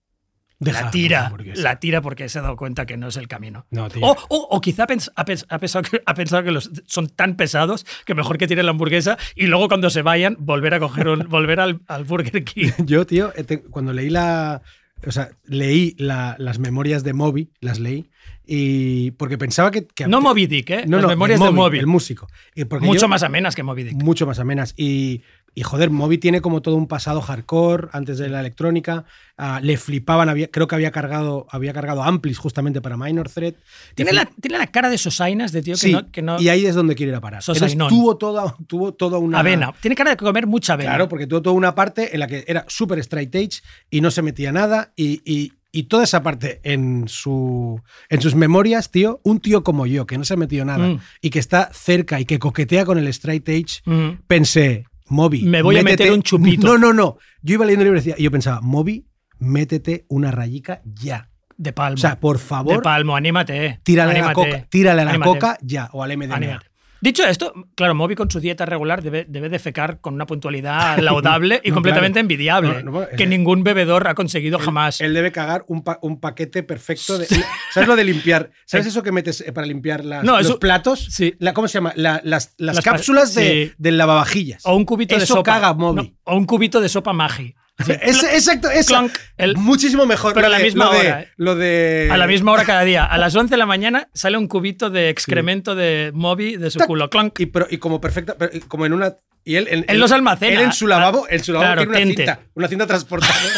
Deja la tira, la tira porque se ha dado cuenta que no es el camino. No. O, o- o quizá pens- ha, pens- ha pensado que, ha pensado que los son tan pesados que mejor que tiren la hamburguesa y luego cuando se vayan volver a coger un- volver al, al Burger King. Yo, tío, eh, cuando leí la. O sea, leí la- las memorias de Moby, las leí, y porque pensaba que. que- No Moby Dick, ¿eh? No, Las no, memorias de Moby. el músico. Y porque Mucho yo- más amenas que Moby Dick. Mucho más amenas. Y, y joder, Moby tiene como todo un pasado hardcore antes de la electrónica. Ah, le flipaban, había, creo que había cargado, había cargado Amplis justamente para Minor Threat. Tiene la, tiene la cara de Sosainas, de tío que Sí, no. Que no y ahí es donde quiere ir a parar. Entonces, tuvo toda, tuvo toda una. avena. Tiene cara de comer mucha avena. Claro, porque tuvo toda una parte en la que era súper straight edge y no se metía nada. Y, y- y toda esa parte en, su, en sus memorias, tío, un tío como yo, que no se ha metido nada Mm. y que está cerca y que coquetea con el straight edge, Mm. pensé, Moby. Me voy a meter un chupito. No, no, no. Yo iba leyendo el libro y decía- y yo pensaba, Moby, métete una rayica ya. De palmo. O sea, por de favor, palmo, anímate. eh. tírale a la Anímate. coca, tírale a la Anímate. coca ya, o al MDMA. Anímate. Dicho esto, claro, Moby con su dieta regular debe, debe defecar con una puntualidad laudable y No, completamente claro. envidiable, No, no, que él- ningún bebedor ha conseguido jamás. Él debe cagar un, pa- un paquete perfecto de. ¿Sabes lo de limpiar? ¿Sabes eso que metes eh, para limpiar las- No, los eso- platos? sí. La- ¿Cómo se llama? La- las, las Las pa- cápsulas de, sí. del lavavajillas. o un cubito de Eso sopa. caga Moby. O un cubito de sopa magi. Así, Es- exacto, el- Muchísimo mejor. Pero a la misma lo de- hora, ¿eh? Lo de. A la misma hora cada día. A las 11 de la mañana sale un cubito de excremento de Moby de su Tac. culo. Clonk. Y, pero- y como perfecta, como en una. Y él, en, Él los almacena. Él en su lavabo, en su lavabo Claro, tiene una tente. cinta, una cinta transportadora.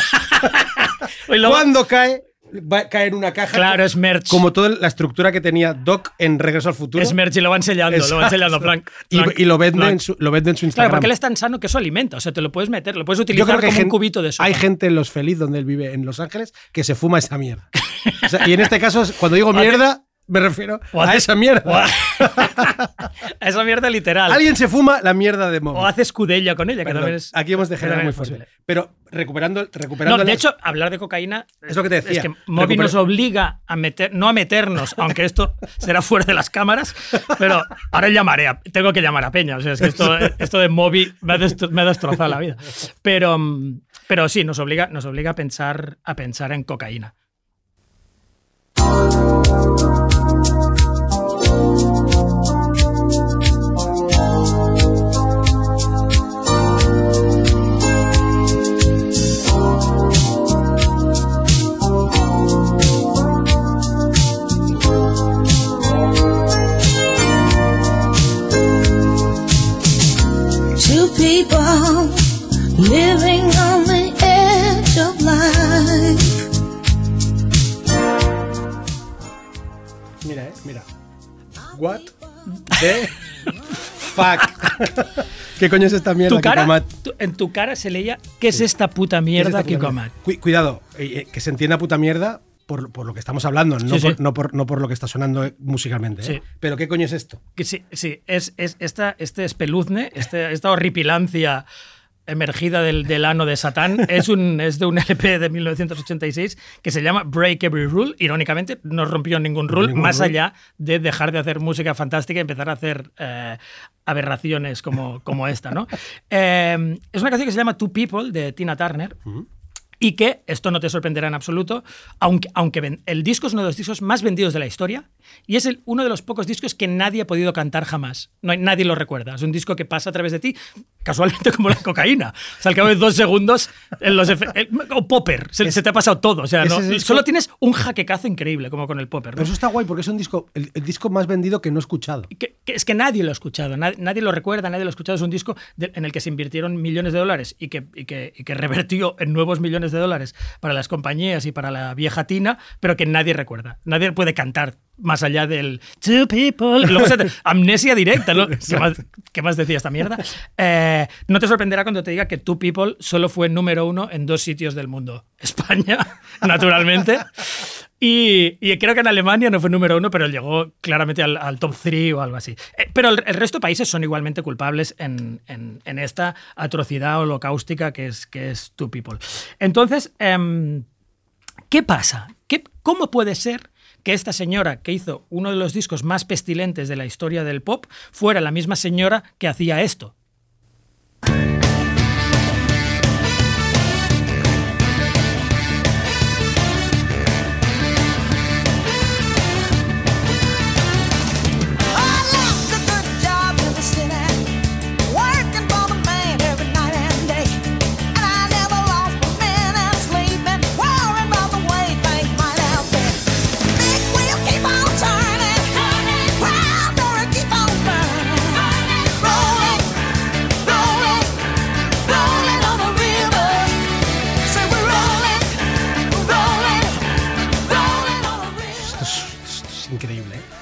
Cuando cae, va a caer una caja. Claro, es merch. Como toda la estructura que tenía Doc en Regreso al Futuro. es merch y lo va enseñando, lo va enseñando. Plank, Y, lo, vende en su, lo vende en su Claro, Instagram. porque él es tan sano que eso alimenta. O sea, te lo puedes meter, lo puedes Yo utilizar creo que como hay un gente, cubito de sopa. hay gente en Los Feliz, donde él vive, en Los Ángeles, que se fuma esa mierda. O sea, y en este caso, cuando digo mierda, me refiero o a hace- esa mierda. a- a esa mierda literal. Alguien se fuma la mierda de Moby. O hace escudella con ella, que Perdón, también es. aquí hemos dejado muy fuerte. posible. Pero recuperando, recuperando No, de las- hecho, hablar de cocaína Es lo que te decía. Es que Moby nos obliga a meter, no a meternos, aunque esto será fuera de las cámaras, pero ahora llamaré, a- tengo que llamar a Peña. O sea, es que esto, esto de Moby me ha, me ha destrozado la vida. Pero, pero sí, nos obliga, nos obliga a pensar, a pensar en cocaína. Living on the edge of life. Mira, eh, mira. What the fuck? ¿Qué coño es esta mierda? Tu cara, tu- en tu cara se leía, ¿qué es esta puta mierda, ¿Qué es esta puta Kiko mierda? Mat? Cu- cuidado, eh, eh, que se entienda puta mierda por, por lo que estamos hablando, no, Sí, sí. por, no, por, no por lo que está sonando eh, musicalmente. ¿eh? Sí. Pero ¿qué coño es esto? Que sí, sí, es, es esta, este espeluzne, este- esta horripilancia emergida del, del ano de Satán, es, un, es de un LP de 1986 que se llama Break Every Rule. Irónicamente, no rompió ningún rule, Ningún más rule. allá de dejar de hacer música fantástica y empezar a hacer eh, aberraciones como, como esta. ¿no? Eh, es una canción que se llama Two People de Tina Turner. Y que, esto no te sorprenderá en absoluto, aunque, aunque ven- el disco es uno de los discos más vendidos de la historia y es el, uno de los pocos discos que nadie ha podido cantar jamás. No hay, nadie lo recuerda. Es un disco que pasa a través de ti, casualmente como la cocaína. O sea, al cabo de dos segundos, en los efe- el- o Popper, se, se te ha pasado todo. O sea, no- disco- solo tienes un jaquecazo increíble, como con el Popper. ¿no? Pero eso está guay porque es un disco, el, el disco más vendido que no he escuchado. que, que es que nadie lo ha escuchado, nadie, nadie lo recuerda, nadie lo ha escuchado. Es un disco de- en el que se invirtieron millones de dólares y que, y, que, y que revertió en nuevos millones de dólares para las compañías y para la vieja tina, pero que nadie recuerda. Nadie puede cantar más allá del Two people. Luego se te- amnesia directa, ¿no? ¿Qué más, qué más decía esta mierda? Eh, no te sorprenderá cuando te diga que Two People solo fue número uno en dos sitios del mundo. España, naturalmente. Y, creo que en Alemania no fue número uno, pero llegó claramente al, top 3 o algo así. Eh, pero el, resto de países son igualmente culpables en, en- en esta atrocidad holocaustica que es, que es Two People. Entonces, em, ¿qué pasa? ¿Qué, ¿Cómo puede ser que esta señora que hizo uno de los discos más pestilentes de la historia del pop fuera la misma señora que hacía esto?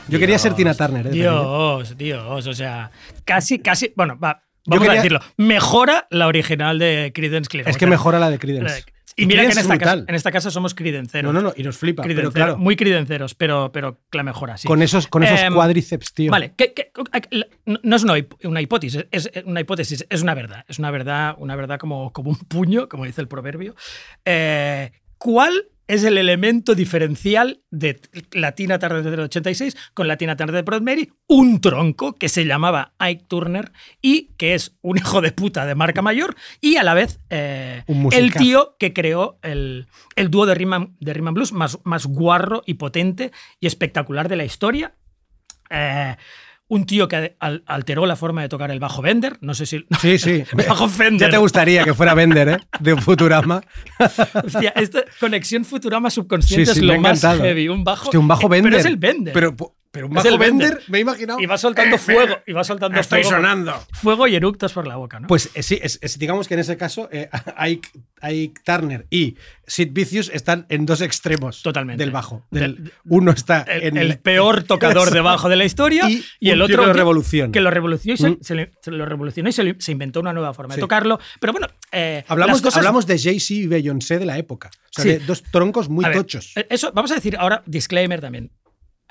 Yo quería ser Tina Turner. ¿eh? pequeño. Dios, Dios, o sea, casi, casi, bueno, va, vamos quería- a decirlo, mejora la original de Creedence Clearwater. Es que mejora la de Creedence. Y mira que en esta, es casa, en esta casa somos cridenceros. No, no, no, y nos flipa. Pero Cridenceros, claro, Muy cridenceros, pero, pero la mejora, sí. con esos, con esos Em, cuádriceps, tío. Vale, que- que- no es una hipótesis, es una hipótesis, es una verdad. Es una verdad, una verdad como, como un puño, como dice el proverbio. Eh, ¿Cuál es el elemento diferencial de Latina Turner del 86 con Latina Turner de Proud Mary, un tronco que se llamaba Ike Turner y que es un hijo de puta de marca mayor y a la vez eh, el tío que creó el, el dúo de Rhythm, de Rhythm Blues más, más guarro y potente y espectacular de la historia. Eh, un tío que al- alteró la forma de tocar el bajo Bender. No sé si. Sí, sí. bajo Fender. Ya te gustaría que fuera Bender, ¿eh? De un Futurama. Hostia, esta conexión Futurama subconsciente Sí, sí, es me lo ha más encantado. heavy. Un bajo. Hostia, un bajo Bender. Pero es el Bender. Pero, pero un Es bajo Bender. me he imaginado. Y va soltando fuego. Y va soltando Estoy fuego. sonando. Fuego y eructos por la boca, ¿no? Pues eh, sí, es- es- digamos que en ese caso eh, Ike, Ike Turner y Sid Vicious están en dos extremos Totalmente. del bajo. Del- Del- uno está el, en el peor tocador de bajo de la historia Y y, el otro que lo que- lo revolucionó y se, Mm. se le- se lo revolucionó y se, le- se inventó una nueva forma Sí. de tocarlo pero bueno eh, Hablamos, cosas- hablamos de Jay-Z y Beyoncé de la época. O sea, Sí. de dos troncos muy A ver, tochos. eh, eso vamos a decir ahora disclaimer también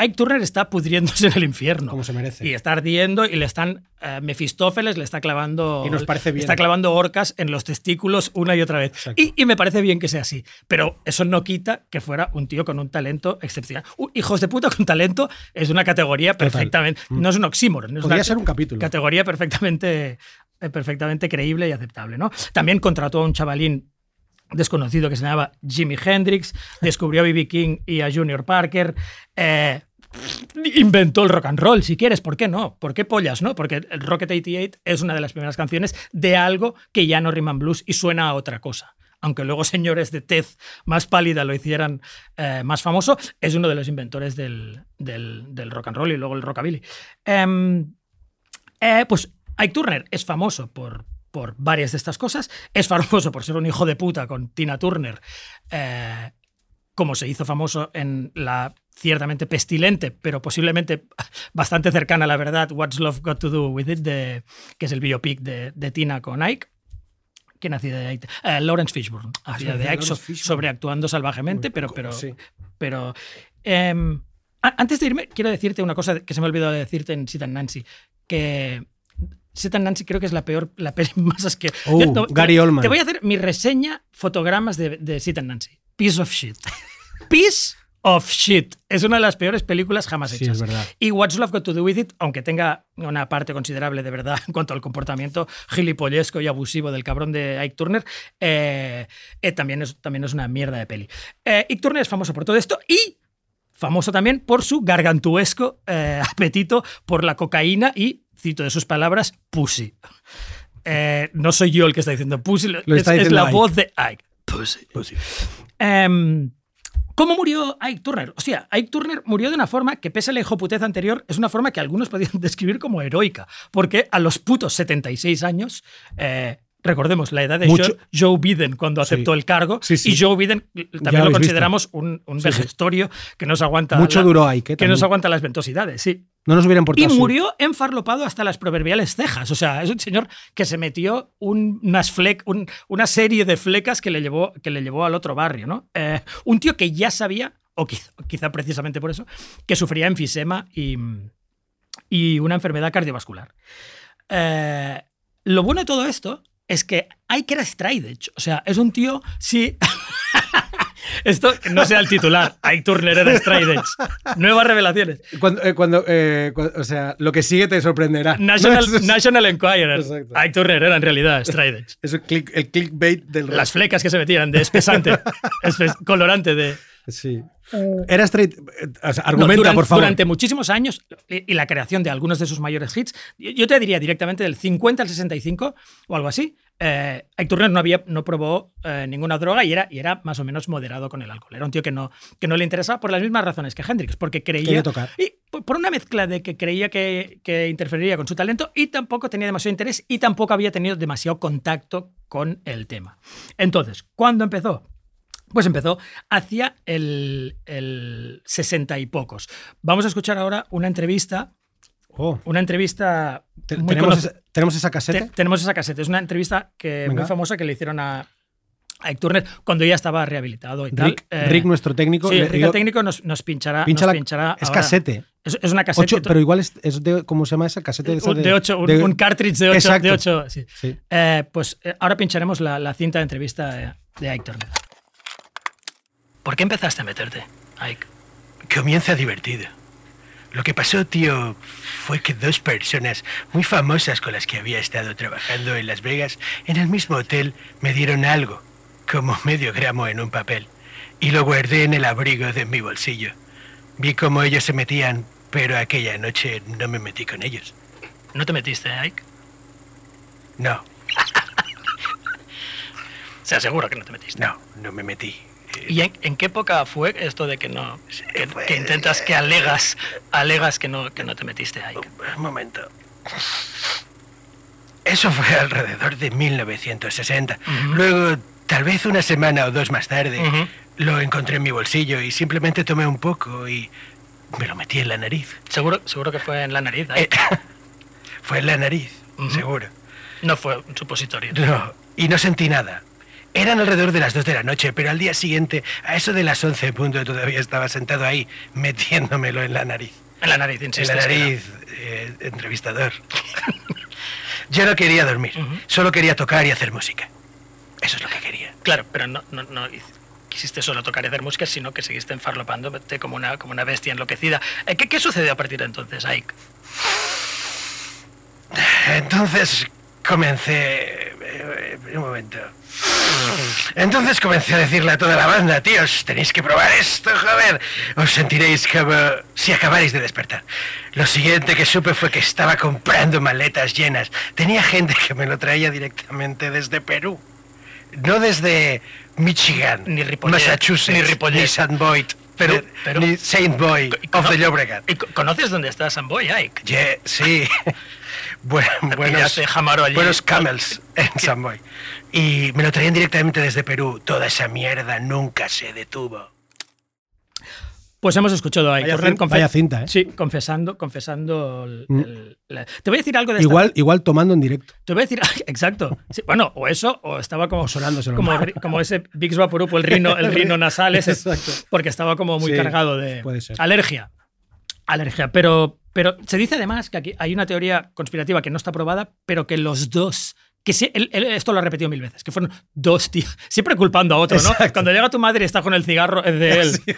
Ike Turner está pudriéndose en el infierno Como se merece. y está ardiendo y le están eh, Mefistófeles le está clavando Y nos parece bien. está clavando orcas en los testículos una y otra vez y, y me parece bien que sea así pero eso no quita que fuera un tío con un talento excepcional Un hijos de puta con talento es una categoría Total. perfectamente no es un oxímoron Podría ser un capítulo. categoría perfectamente eh, perfectamente creíble y aceptable no también contrató a un chavalín desconocido que se llamaba Jimi Hendrix, descubrió a B.B. King y a Junior Parker, eh, inventó el rock and roll, si quieres, ¿por qué no? ¿Por qué pollas, no? Porque el Rocket 88 es una de las primeras canciones de algo que ya no rima en blues y suena a otra cosa. Aunque luego señores de tez más pálida lo hicieran eh, más famoso, es uno de los inventores del, del- del rock and roll y luego el rockabilly. Em, eh, pues Ike Turner es famoso por, por varias de estas cosas. Es famoso por ser un hijo de puta con Tina Turner, eh, como se hizo famoso en la ciertamente pestilente, pero posiblemente bastante cercana a la verdad, What's Love Got to Do With It, de- que es el biopic de, de Tina con Ike. ¿Quién hacía de Ike? Eh, Lawrence Fishburne. Hacía sí, de Ike so- sobreactuando salvajemente, pero, pero, sí. pero em, antes de irme, quiero decirte una cosa que se me ha olvidado de decirte en Sit and Nancy, que Sit and Nancy creo que es la peor, la peli más asquerosa. Oh, Gary Oldman. Te voy a hacer mi reseña fotogramas de, de Sit and Nancy. Piece of shit. Piece of shit. Es una de las peores películas jamás Sí, hechas. es verdad. Y What's Love Got to Do With It, aunque tenga una parte considerable de verdad en cuanto al comportamiento gilipollesco y abusivo del cabrón de Ike Turner, eh, eh, también, es, también es una mierda de peli. Eh, Ike Turner es famoso por todo esto y famoso también por su gargantuesco eh, apetito por la cocaína y, cito de sus palabras, pussy. Eh, no soy yo el que está diciendo pussy, Lo es, está es diciendo la Ike. voz de Ike. Pussy. Em, ¿Cómo murió Ike Turner? O sea, Ike Turner murió de una forma que, pese a la hijoputez anterior, es una forma que algunos podrían describir como heroica. Porque a los putos 76 años, eh, recordemos la edad de Mucho- Joe, Biden cuando Sí. aceptó el cargo, Sí, sí. y Joe Biden también lo consideramos un, un vejestorio que nos aguanta. Mucho la- Ike, ¿eh? Que nos aguanta las ventosidades, sí. No nos hubiera Y importado. sí. murió enfarlopado hasta las proverbiales cejas. O sea, es un señor que se metió un- unas flec- un- una serie de flecas que le llevó, que le llevó al otro barrio. ¿no? Eh, un tío que ya sabía, o quizá, quizá precisamente por eso, que sufría enfisema y, y una enfermedad cardiovascular. Eh, lo bueno de todo esto es que hay que era straight edge. O sea, es un tío, sí. Esto no sea el titular. Ike Turner era edge. Nuevas revelaciones. Cuando, eh, cuando, eh, o sea, lo que sigue te sorprenderá. National, No, es- National Enquirer. Exacto. Ike Turner era en realidad edge. Es el, click- el clickbait del Las flecas que se metían de espesante, espe- colorante de. Sí. Era straight. eh, o sea, No, argumenta, durante, por favor. durante muchísimos años y, la creación de algunos de sus mayores hits, yo, yo te diría directamente del 50 al 65 o algo así. Eh, Turner no, había, no probó eh, ninguna droga y era, y era más o menos moderado con el alcohol. Era un tío que no, que no le interesaba por las mismas razones que Hendrix, porque creía. Tocar. Y por por una mezcla de que creía que, que interferiría con su talento y tampoco tenía demasiado interés y tampoco había tenido demasiado contacto con el tema. Entonces, ¿cuándo empezó? Pues empezó hacia el, el 60 y pocos. Vamos a escuchar ahora una entrevista. Oh, Una entrevista. te- muy ¿tenemos, esa, ¿Tenemos esa casete? te- tenemos esa caseta. Es una entrevista que, Venga. muy famosa que le hicieron a, a Ike Turner cuando ya estaba rehabilitado y tal. Rick, Eh, Rick, nuestro técnico. Sí, le- Rick, yo- el técnico nos, nos pinchará. pincha nos la- pinchará es ahora. casete. Es, es una caseta. Ocho, que to- pero igual es, es de. ¿Cómo se llama esa casete? esa de 8, un, de- un cartridge de 8. Exacto. De ocho, sí. Sí. Eh, pues eh, ahora pincharemos la, la cinta de entrevista de, de Ike Turner. ¿Por qué empezaste a meterte, Ike? Comienza divertido. Lo que pasó, tío, fue que dos personas muy famosas con las que había estado trabajando en Las Vegas en el mismo hotel me dieron algo, como medio gramo en un papel, y lo guardé en el abrigo de mi bolsillo. Vi cómo ellos se metían, pero aquella noche no me metí con ellos. ¿No te metiste, Ike? No, Se asegura que no te metiste. no, no me metí. ¿Y en, en qué época fue esto de que no que, que intentas que alegas alegas que no que no te metiste Ike? Un momento. Eso fue alrededor de 1960. Luego, tal vez una semana o dos más tarde, lo encontré en mi bolsillo y simplemente tomé un poco y me lo metí en la nariz. Seguro seguro que fue en la nariz, Eh, fue en la nariz, seguro. No fue un supositorio. No, y no sentí nada. Eran alrededor de las 2 de la noche, pero al día siguiente, a eso de las 11 en punto, todavía estaba sentado ahí, metiéndomelo en la nariz. En la nariz, En la nariz, eh, entrevistador. Yo no quería dormir, solo quería tocar y hacer música. Eso es lo que quería. Claro, pero no, no, no quisiste solo tocar y hacer música, sino que seguiste enfarlopándote como una, como una bestia enloquecida. Eh, ¿Qué, ¿Qué sucedió a partir de entonces, Ike? Entonces comencé... eh, un momento. Entonces comencé a decirle a toda la banda, tíos, tenéis que probar esto, joder. Os sentiréis como si acabarais de despertar. Lo siguiente que supe fue que estaba comprando maletas llenas. Tenía gente que me lo traía directamente desde Perú. No desde Michigan, Ni Ripollet, Massachusetts, ni Ripollet. St. Boyd, Perú, ni- Saint Boy of the Llobregat. ¿Y co- ¿Conoces dónde está Samboy, Ike? Ye- sí. Buen- buenos, buenos camels en San Boy. Y me lo traían directamente desde Perú. Toda esa mierda nunca se detuvo. Pues hemos escuchado a Ike Vaya cin- vaya cinta, ¿eh? Sí, confesando, confesando. el- Mm. el- la- Te voy a decir algo de esta- Igual, igual tomando en directo. Te voy a decir, exacto. Sí, bueno, o eso, o estaba como O sonándoselo. como, como ese Bix Vaporub, el rino, el rino nasal ese, Exacto. porque estaba como muy Sí, cargado de puede ser. alergia. Alergia, pero, pero se dice además que aquí hay una teoría conspirativa que no está probada, pero que los dos, que sí, él- él esto lo ha repetido mil veces, que fueron dos tíos, siempre culpando a otro, ¿no? Cuando llega tu madre y está con el cigarro es de él.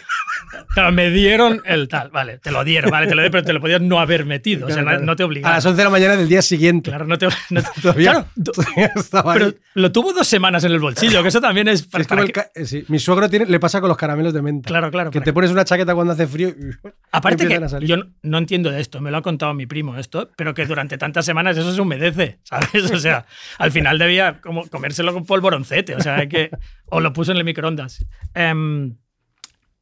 Claro, me dieron el tal, vale, te lo dieron, vale, te lo dieron, pero te lo podías no haber metido, o sea, Claro, no, te A obligaron. las 11 de la mañana del día siguiente. Claro, no te. no te- Todavía, claro, todavía estaba pero ahí. lo tuvo dos semanas en el bolsillo, que eso también es. Es para el eh, sí, Mi suegro tiene, le pasa con los caramelos de menta. Claro, claro, Que te pones una chaqueta cuando hace frío y Aparte que a yo no, no entiendo de esto, me lo ha contado mi primo esto, pero que durante tantas semanas eso se humedece, ¿sabes? O sea, al final debía como comérselo con polvoroncete, o sea, que o lo puso en el microondas. Em,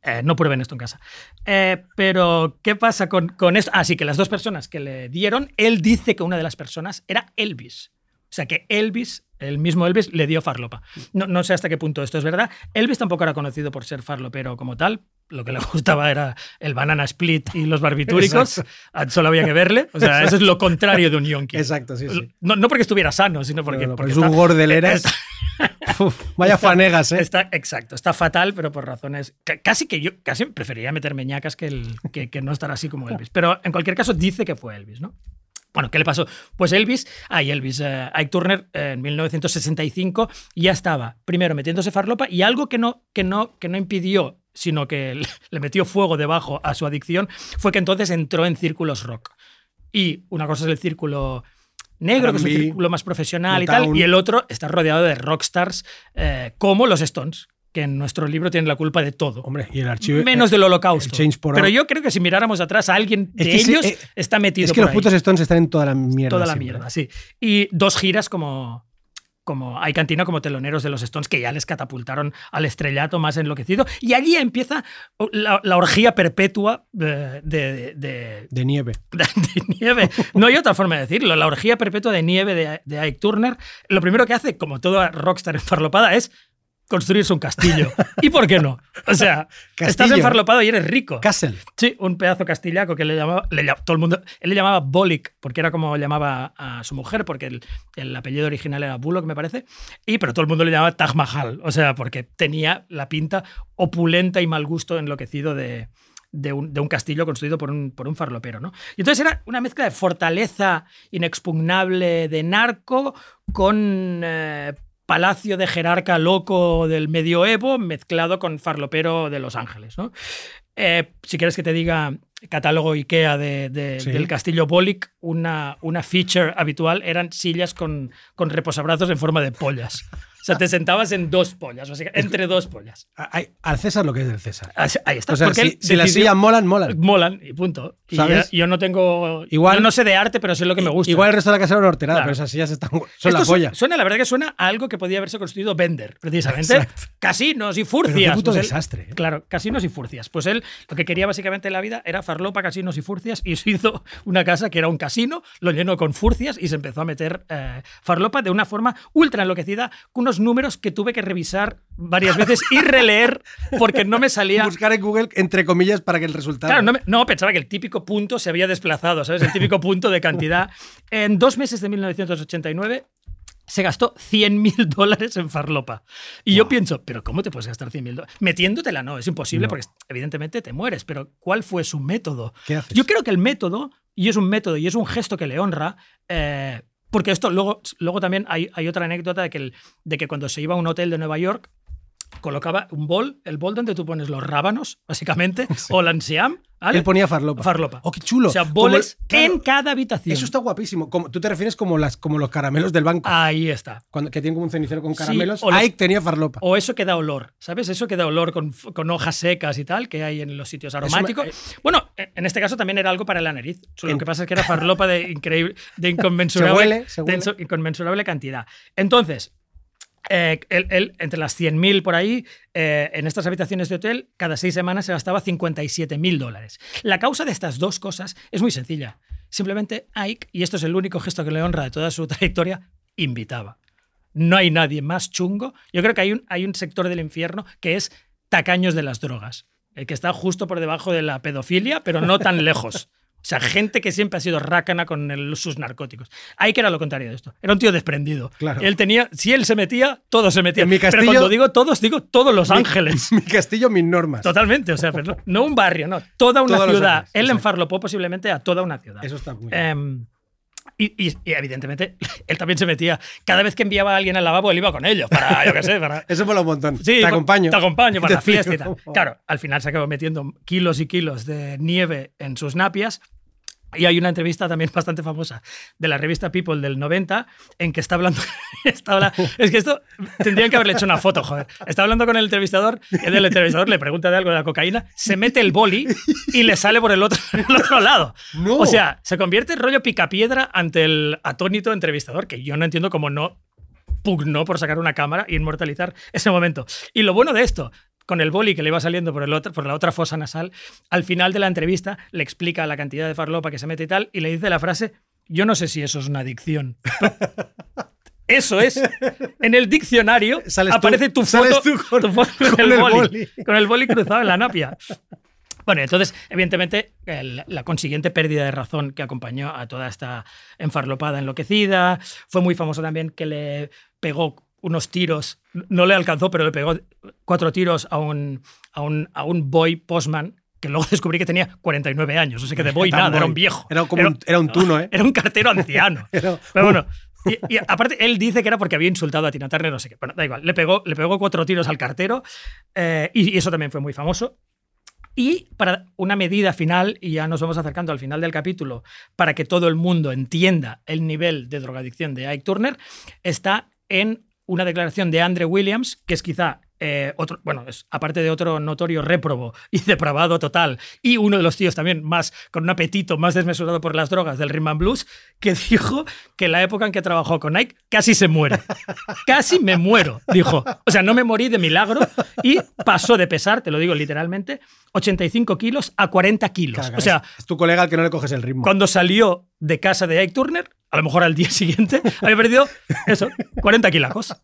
eh, no prueben esto en casa. Eh, pero, ¿qué pasa con, con esto? Así que las dos personas que le dieron, él dice que una de las personas era Elvis. O sea, que Elvis, el mismo Elvis, le dio farlopa. No, no sé hasta qué punto esto es verdad. Elvis tampoco era conocido por ser farlopero como tal. Lo que le gustaba era el banana split y los barbitúricos. Ah, Solo había que verle. O sea, eso es lo contrario de un yonki. Exacto, sí, sí. No, no porque estuviera sano, sino porque, No, porque es un está- gordeleras. está- Uf, vaya Está- fanegas, ¿eh? Está, exacto, está fatal, pero por razones. ca- Casi que yo casi preferiría meterme ñacas que, el, que, que no estar así como Elvis. Pero en cualquier caso, dice que fue Elvis, ¿no? Bueno, ¿qué le pasó? Pues Elvis, ay, Elvis, eh, Ike Turner eh, en 1965 ya estaba primero metiéndose farlopa y algo que no, que no, que no impidió, sino que le- metió fuego debajo a su adicción, fue que entonces entró en círculos rock. Y una cosa es el círculo negro, que es un círculo más profesional y tal, y el otro está rodeado de rockstars eh, como los Stones, que en nuestro libro tienen la culpa de todo. Hombre, y el archivo. Menos del holocausto. Pero yo creo que si miráramos atrás, alguien Es de que sí, ellos eh, está metido Es que por los ahí. putos Stones están en toda la mierda. Toda la siempre. mierda, sí. Y dos giras como, como hay cantina como teloneros de los Stones que ya les catapultaron al estrellato más enloquecido. Y allí empieza la, la orgía perpetua de, de- de- De nieve. de nieve. No hay otra forma de decirlo. La orgía perpetua de nieve de, de Ike Turner. Lo primero que hace, como toda rockstar enfarlopada, es construirse un castillo. ¿Y por qué no? O sea, estás Castillo. enfarlopado y eres rico. Castle. Sí, un pedazo castillaco que le llamaba, le todo el mundo, él le llamaba Bollock, porque era como llamaba a su mujer, porque el, el apellido original era Bullock, me parece, y pero todo el mundo le llamaba Taj Mahal, o sea, porque tenía la pinta opulenta y mal gusto enloquecido de, de un, de un castillo construido por un, por un farlopero, ¿no? Y entonces era una mezcla de fortaleza inexpugnable de narco con... eh, palacio de jerarca loco del medioevo mezclado con farlopero de Los Ángeles. ¿no? Eh, si quieres que te diga catálogo IKEA de- de- Sí. del castillo Bollick, una, una feature habitual eran sillas con, con reposabrazos en forma de pollas. O sea, te sentabas en dos pollas, básicamente, entre dos pollas. Hay- al César lo que es del César. Así- Ahí está. O sea, porque si, si las sillas molan, molan. molan y punto. Y ¿Sabes? yo, yo no tengo. Igual- yo no sé de arte, pero sé lo que me gusta. Igual el resto de la casa era una horterada, Claro. pero esas sillas están, son Esto la polla. Suena, la verdad que suena a algo que podía haberse construido Bender, precisamente. Exacto. Casinos y Pero furcias. qué puto Pues él- desastre. ¿eh? Claro, casinos y furcias. Pues él lo que quería básicamente en la vida era farlopa, casinos y furcias y se hizo una casa que era un casino, lo llenó con furcias y se empezó a meter eh, farlopa de una forma ultra enloquecida, con unos números que tuve que revisar varias veces y releer porque no me salía... Buscar en Google, entre comillas, para que el resultado. Claro, no, me- no, pensaba que el típico punto se había desplazado, ¿sabes? El típico punto de cantidad. En dos meses de 1989 se gastó 100.000 dólares en farlopa. Y yo pienso, ¿pero cómo te puedes gastar 100.000 dólares? Metiéndotela no, es imposible No. porque evidentemente te mueres, pero ¿cuál fue su método? ¿Qué haces? Yo creo que el método, y es un método y es un gesto que le honra, eh, porque esto luego, luego también hay, hay otra anécdota de que, el- de que cuando se iba a un hotel de Nueva York, colocaba un bol, el bol donde tú pones los rábanos, básicamente, o la ansiam, ¿vale? Él ponía farlopa. Farlopa. Oh, qué chulo. O sea, boles el- claro, en cada habitación. Eso está guapísimo. Como, tú te refieres como, las, como los caramelos del banco, Ahí está. cuando, que tienen como un cenicero con Sí, caramelos. los- Ike tenía farlopa. O eso que da olor, ¿sabes? Eso que da olor con, con hojas secas y tal, que hay en los sitios aromáticos. me- bueno, en este caso también era algo para la nariz. Lo En- que pasa es que era farlopa de increíble, de inconmensurable, Se huele, se de huele. inso- inconmensurable cantidad. Entonces, eh, él, él, entre las 100.000 por ahí, eh, en estas habitaciones de hotel, cada seis semanas se gastaba 57.000 dólares. La causa de estas dos cosas es muy sencilla. Simplemente Ike, y esto es el único gesto que le honra de toda su trayectoria, invitaba. No hay nadie más chungo. Yo creo que hay un, hay un sector del infierno que es tacaños de las drogas. El que está justo por debajo de la pedofilia, pero no tan lejos. O sea, gente que siempre ha sido rácana con el- sus narcóticos. Hay que era lo contrario de esto. Era un tío desprendido. Claro. Él tenía, si él se metía, todos se metían. En mi Pero castillo- cuando digo todos, digo todos Los Mi- Ángeles. Mi castillo, mis normas. Totalmente. O sea, pero no, no un barrio, no. Toda una Todos ciudad. Ángeles, Él enfarlopó posiblemente a toda una ciudad. Eso está muy bien. Em, y, y- y evidentemente, él también se metía. Cada vez que enviaba a alguien al lavabo, él iba con ellos. Para, yo qué sé, para. Eso mola un montón. Sí, te pa- acompaño. Te acompaño para la fiesta y tal. Claro, al final se acabó metiendo kilos y kilos de nieve en sus napias. Y hay una entrevista también bastante famosa de la revista People del 90 en que está hablando. está habla- es que esto tendrían que haberle hecho una foto, joder. Está hablando con el entrevistador y el entrevistador le pregunta de algo de la cocaína, se mete el boli y le sale por el otro, el otro lado. No. O sea, se convierte en rollo picapiedra ante el atónito entrevistador, que yo no entiendo cómo no pugnó por sacar una cámara y inmortalizar ese momento. Y lo bueno de esto, con el boli que le iba saliendo por, el otro, por la otra fosa nasal, al final de la entrevista le explica la cantidad de farlopa que se mete y tal, y le dice la frase, yo no sé si eso es una adicción. Eso es. En el diccionario Sales aparece tu foto, tú con- tu foto con con el, el boli, boli. con el boli cruzado en la napia. Bueno, entonces, evidentemente, el- la consiguiente pérdida de razón que acompañó a toda esta enfarlopada enloquecida. Fue muy famoso también que le pegó unos tiros, no le alcanzó, pero le pegó cuatro tiros a un, a un, a un boy postman que luego descubrí que tenía 49 años. O sea que de boy nada, era un viejo. Era como un- era un tuno, ¿eh? Era un cartero anciano. Era- Pero bueno. Y, y aparte, él dice que era porque había insultado a Tina Turner, no sé qué. Bueno, da igual. Le pegó, le pegó cuatro tiros al cartero eh, y, y eso también fue muy famoso. Y para una medida final, y ya nos vamos acercando al final del capítulo, para que todo el mundo entienda el nivel de drogadicción de Ike Turner, está en una declaración de Andre Williams, que es quizá eh, otro, bueno, es, aparte de otro notorio réprobo y depravado total, y uno de los tíos también más con un apetito más desmesurado por las drogas del Rhythm and Blues, que dijo que la época en que trabajó con Ike casi se muere. Casi me muero, dijo. O sea, no me morí de milagro y pasó de pesar, te lo digo literalmente, 85 kilos a 40 kilos. Caga, o sea, es, es tu colega al que no le coges el ritmo. cuando salió de casa de Ike Turner, a lo mejor al día siguiente, había perdido eso, 40 kilacos.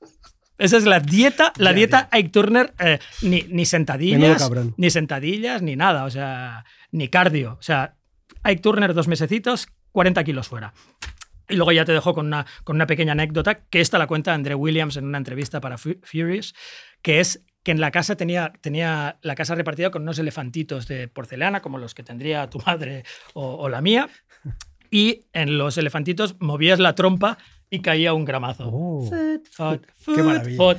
Esa es la dieta, la Ya, dieta Ike Turner, eh, ni, ni sentadillas, ni sentadillas, ni nada, o sea, ni cardio. O sea, Ike Turner dos mesecitos, 40 kilos fuera. Y luego ya te dejo con una, con una pequeña anécdota, que esta la cuenta Andre Williams en una entrevista para Fu- Furious, que es que en la casa tenía, tenía la casa repartida con unos elefantitos de porcelana, como los que tendría tu madre o, o la mía, y en los elefantitos movías la trompa y caía un gramazo. Oh, Foot, foot, qué maravilla. foot.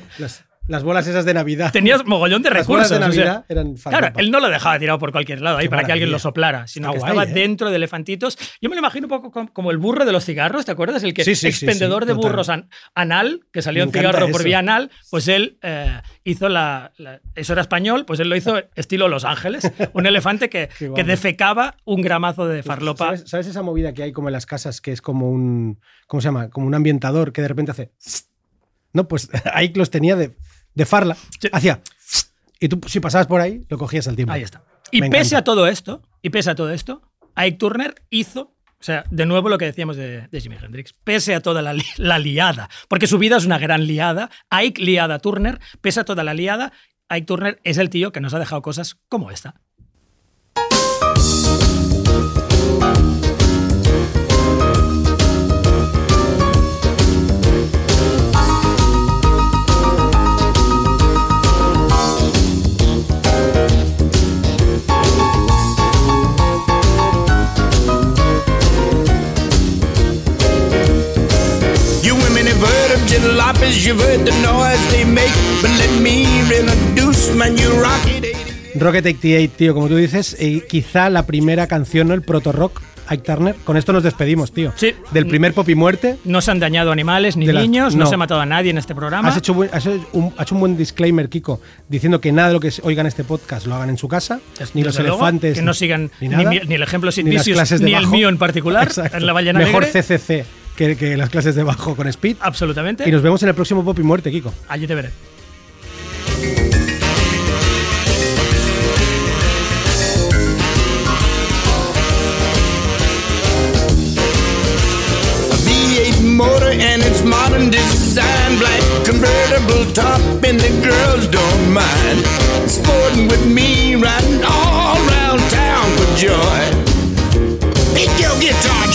Las bolas esas de Navidad. Tenías mogollón de Las bolas recursos. de o sea, Navidad eran Claro, él no lo dejaba tirado por cualquier lado ahí Qué para que alguien lo soplara, sino Está que guay, estaba ¿eh? dentro de elefantitos. Yo me lo imagino un poco com- como el burro de los cigarros, ¿te acuerdas? El que Sí, sí, expendedor sí, de burros an- anal, que salió encanta cigarro por vía anal, pues él eh, hizo la, la- Eso era español, pues él lo hizo estilo Los Ángeles. Un elefante que, que defecaba un gramazo de farlopa. ¿Sabes, sabes esa movida que hay como en las casas que es como un. ¿Cómo se llama? Como un ambientador que de repente hace. No, pues ahí los tenía de, de farla. Sí. Hacía. Y tú, si pasabas por ahí, lo cogías al tiempo. Ahí está. Y Me pese encanta. a todo esto, y pese a todo esto, Ike Turner hizo, o sea, de nuevo lo que decíamos de, de Jimi Hendrix, pese a toda la, li- la liada, porque su vida es una gran liada, Ike liada Turner, pese a toda la liada, Ike Turner es el tío que nos ha dejado cosas como esta. Rocket 88. Rocket 88, tío, como tú dices, y quizá la primera canción, ¿no? El proto rock, Ike Turner. Con esto nos despedimos, tío. Sí. Del primer pop y muerte. No se han dañado animales ni De la- niños, no. no. se ha matado a nadie en este programa. Has hecho, buen- has hecho un, has hecho un buen disclaimer, Kiko, diciendo que nada de lo que se oiga en este podcast lo hagan en su casa, Des- ni los desde luego, elefantes. que no sigan ni, ni, nada, ni el ejemplo Sid ni las Vicious, clases de ni el bajo. mío en particular, Exacto. en la ballena Mejor. CCC que, que las clases de bajo con Speed. Absolutamente. Y nos vemos en el próximo Pop y Muerte, Kiko. Allí te veré. A V8 motor and its modern design. Black convertible top and the girls don't mind. Sporting with me, riding all around town for joy. Pick your guitar.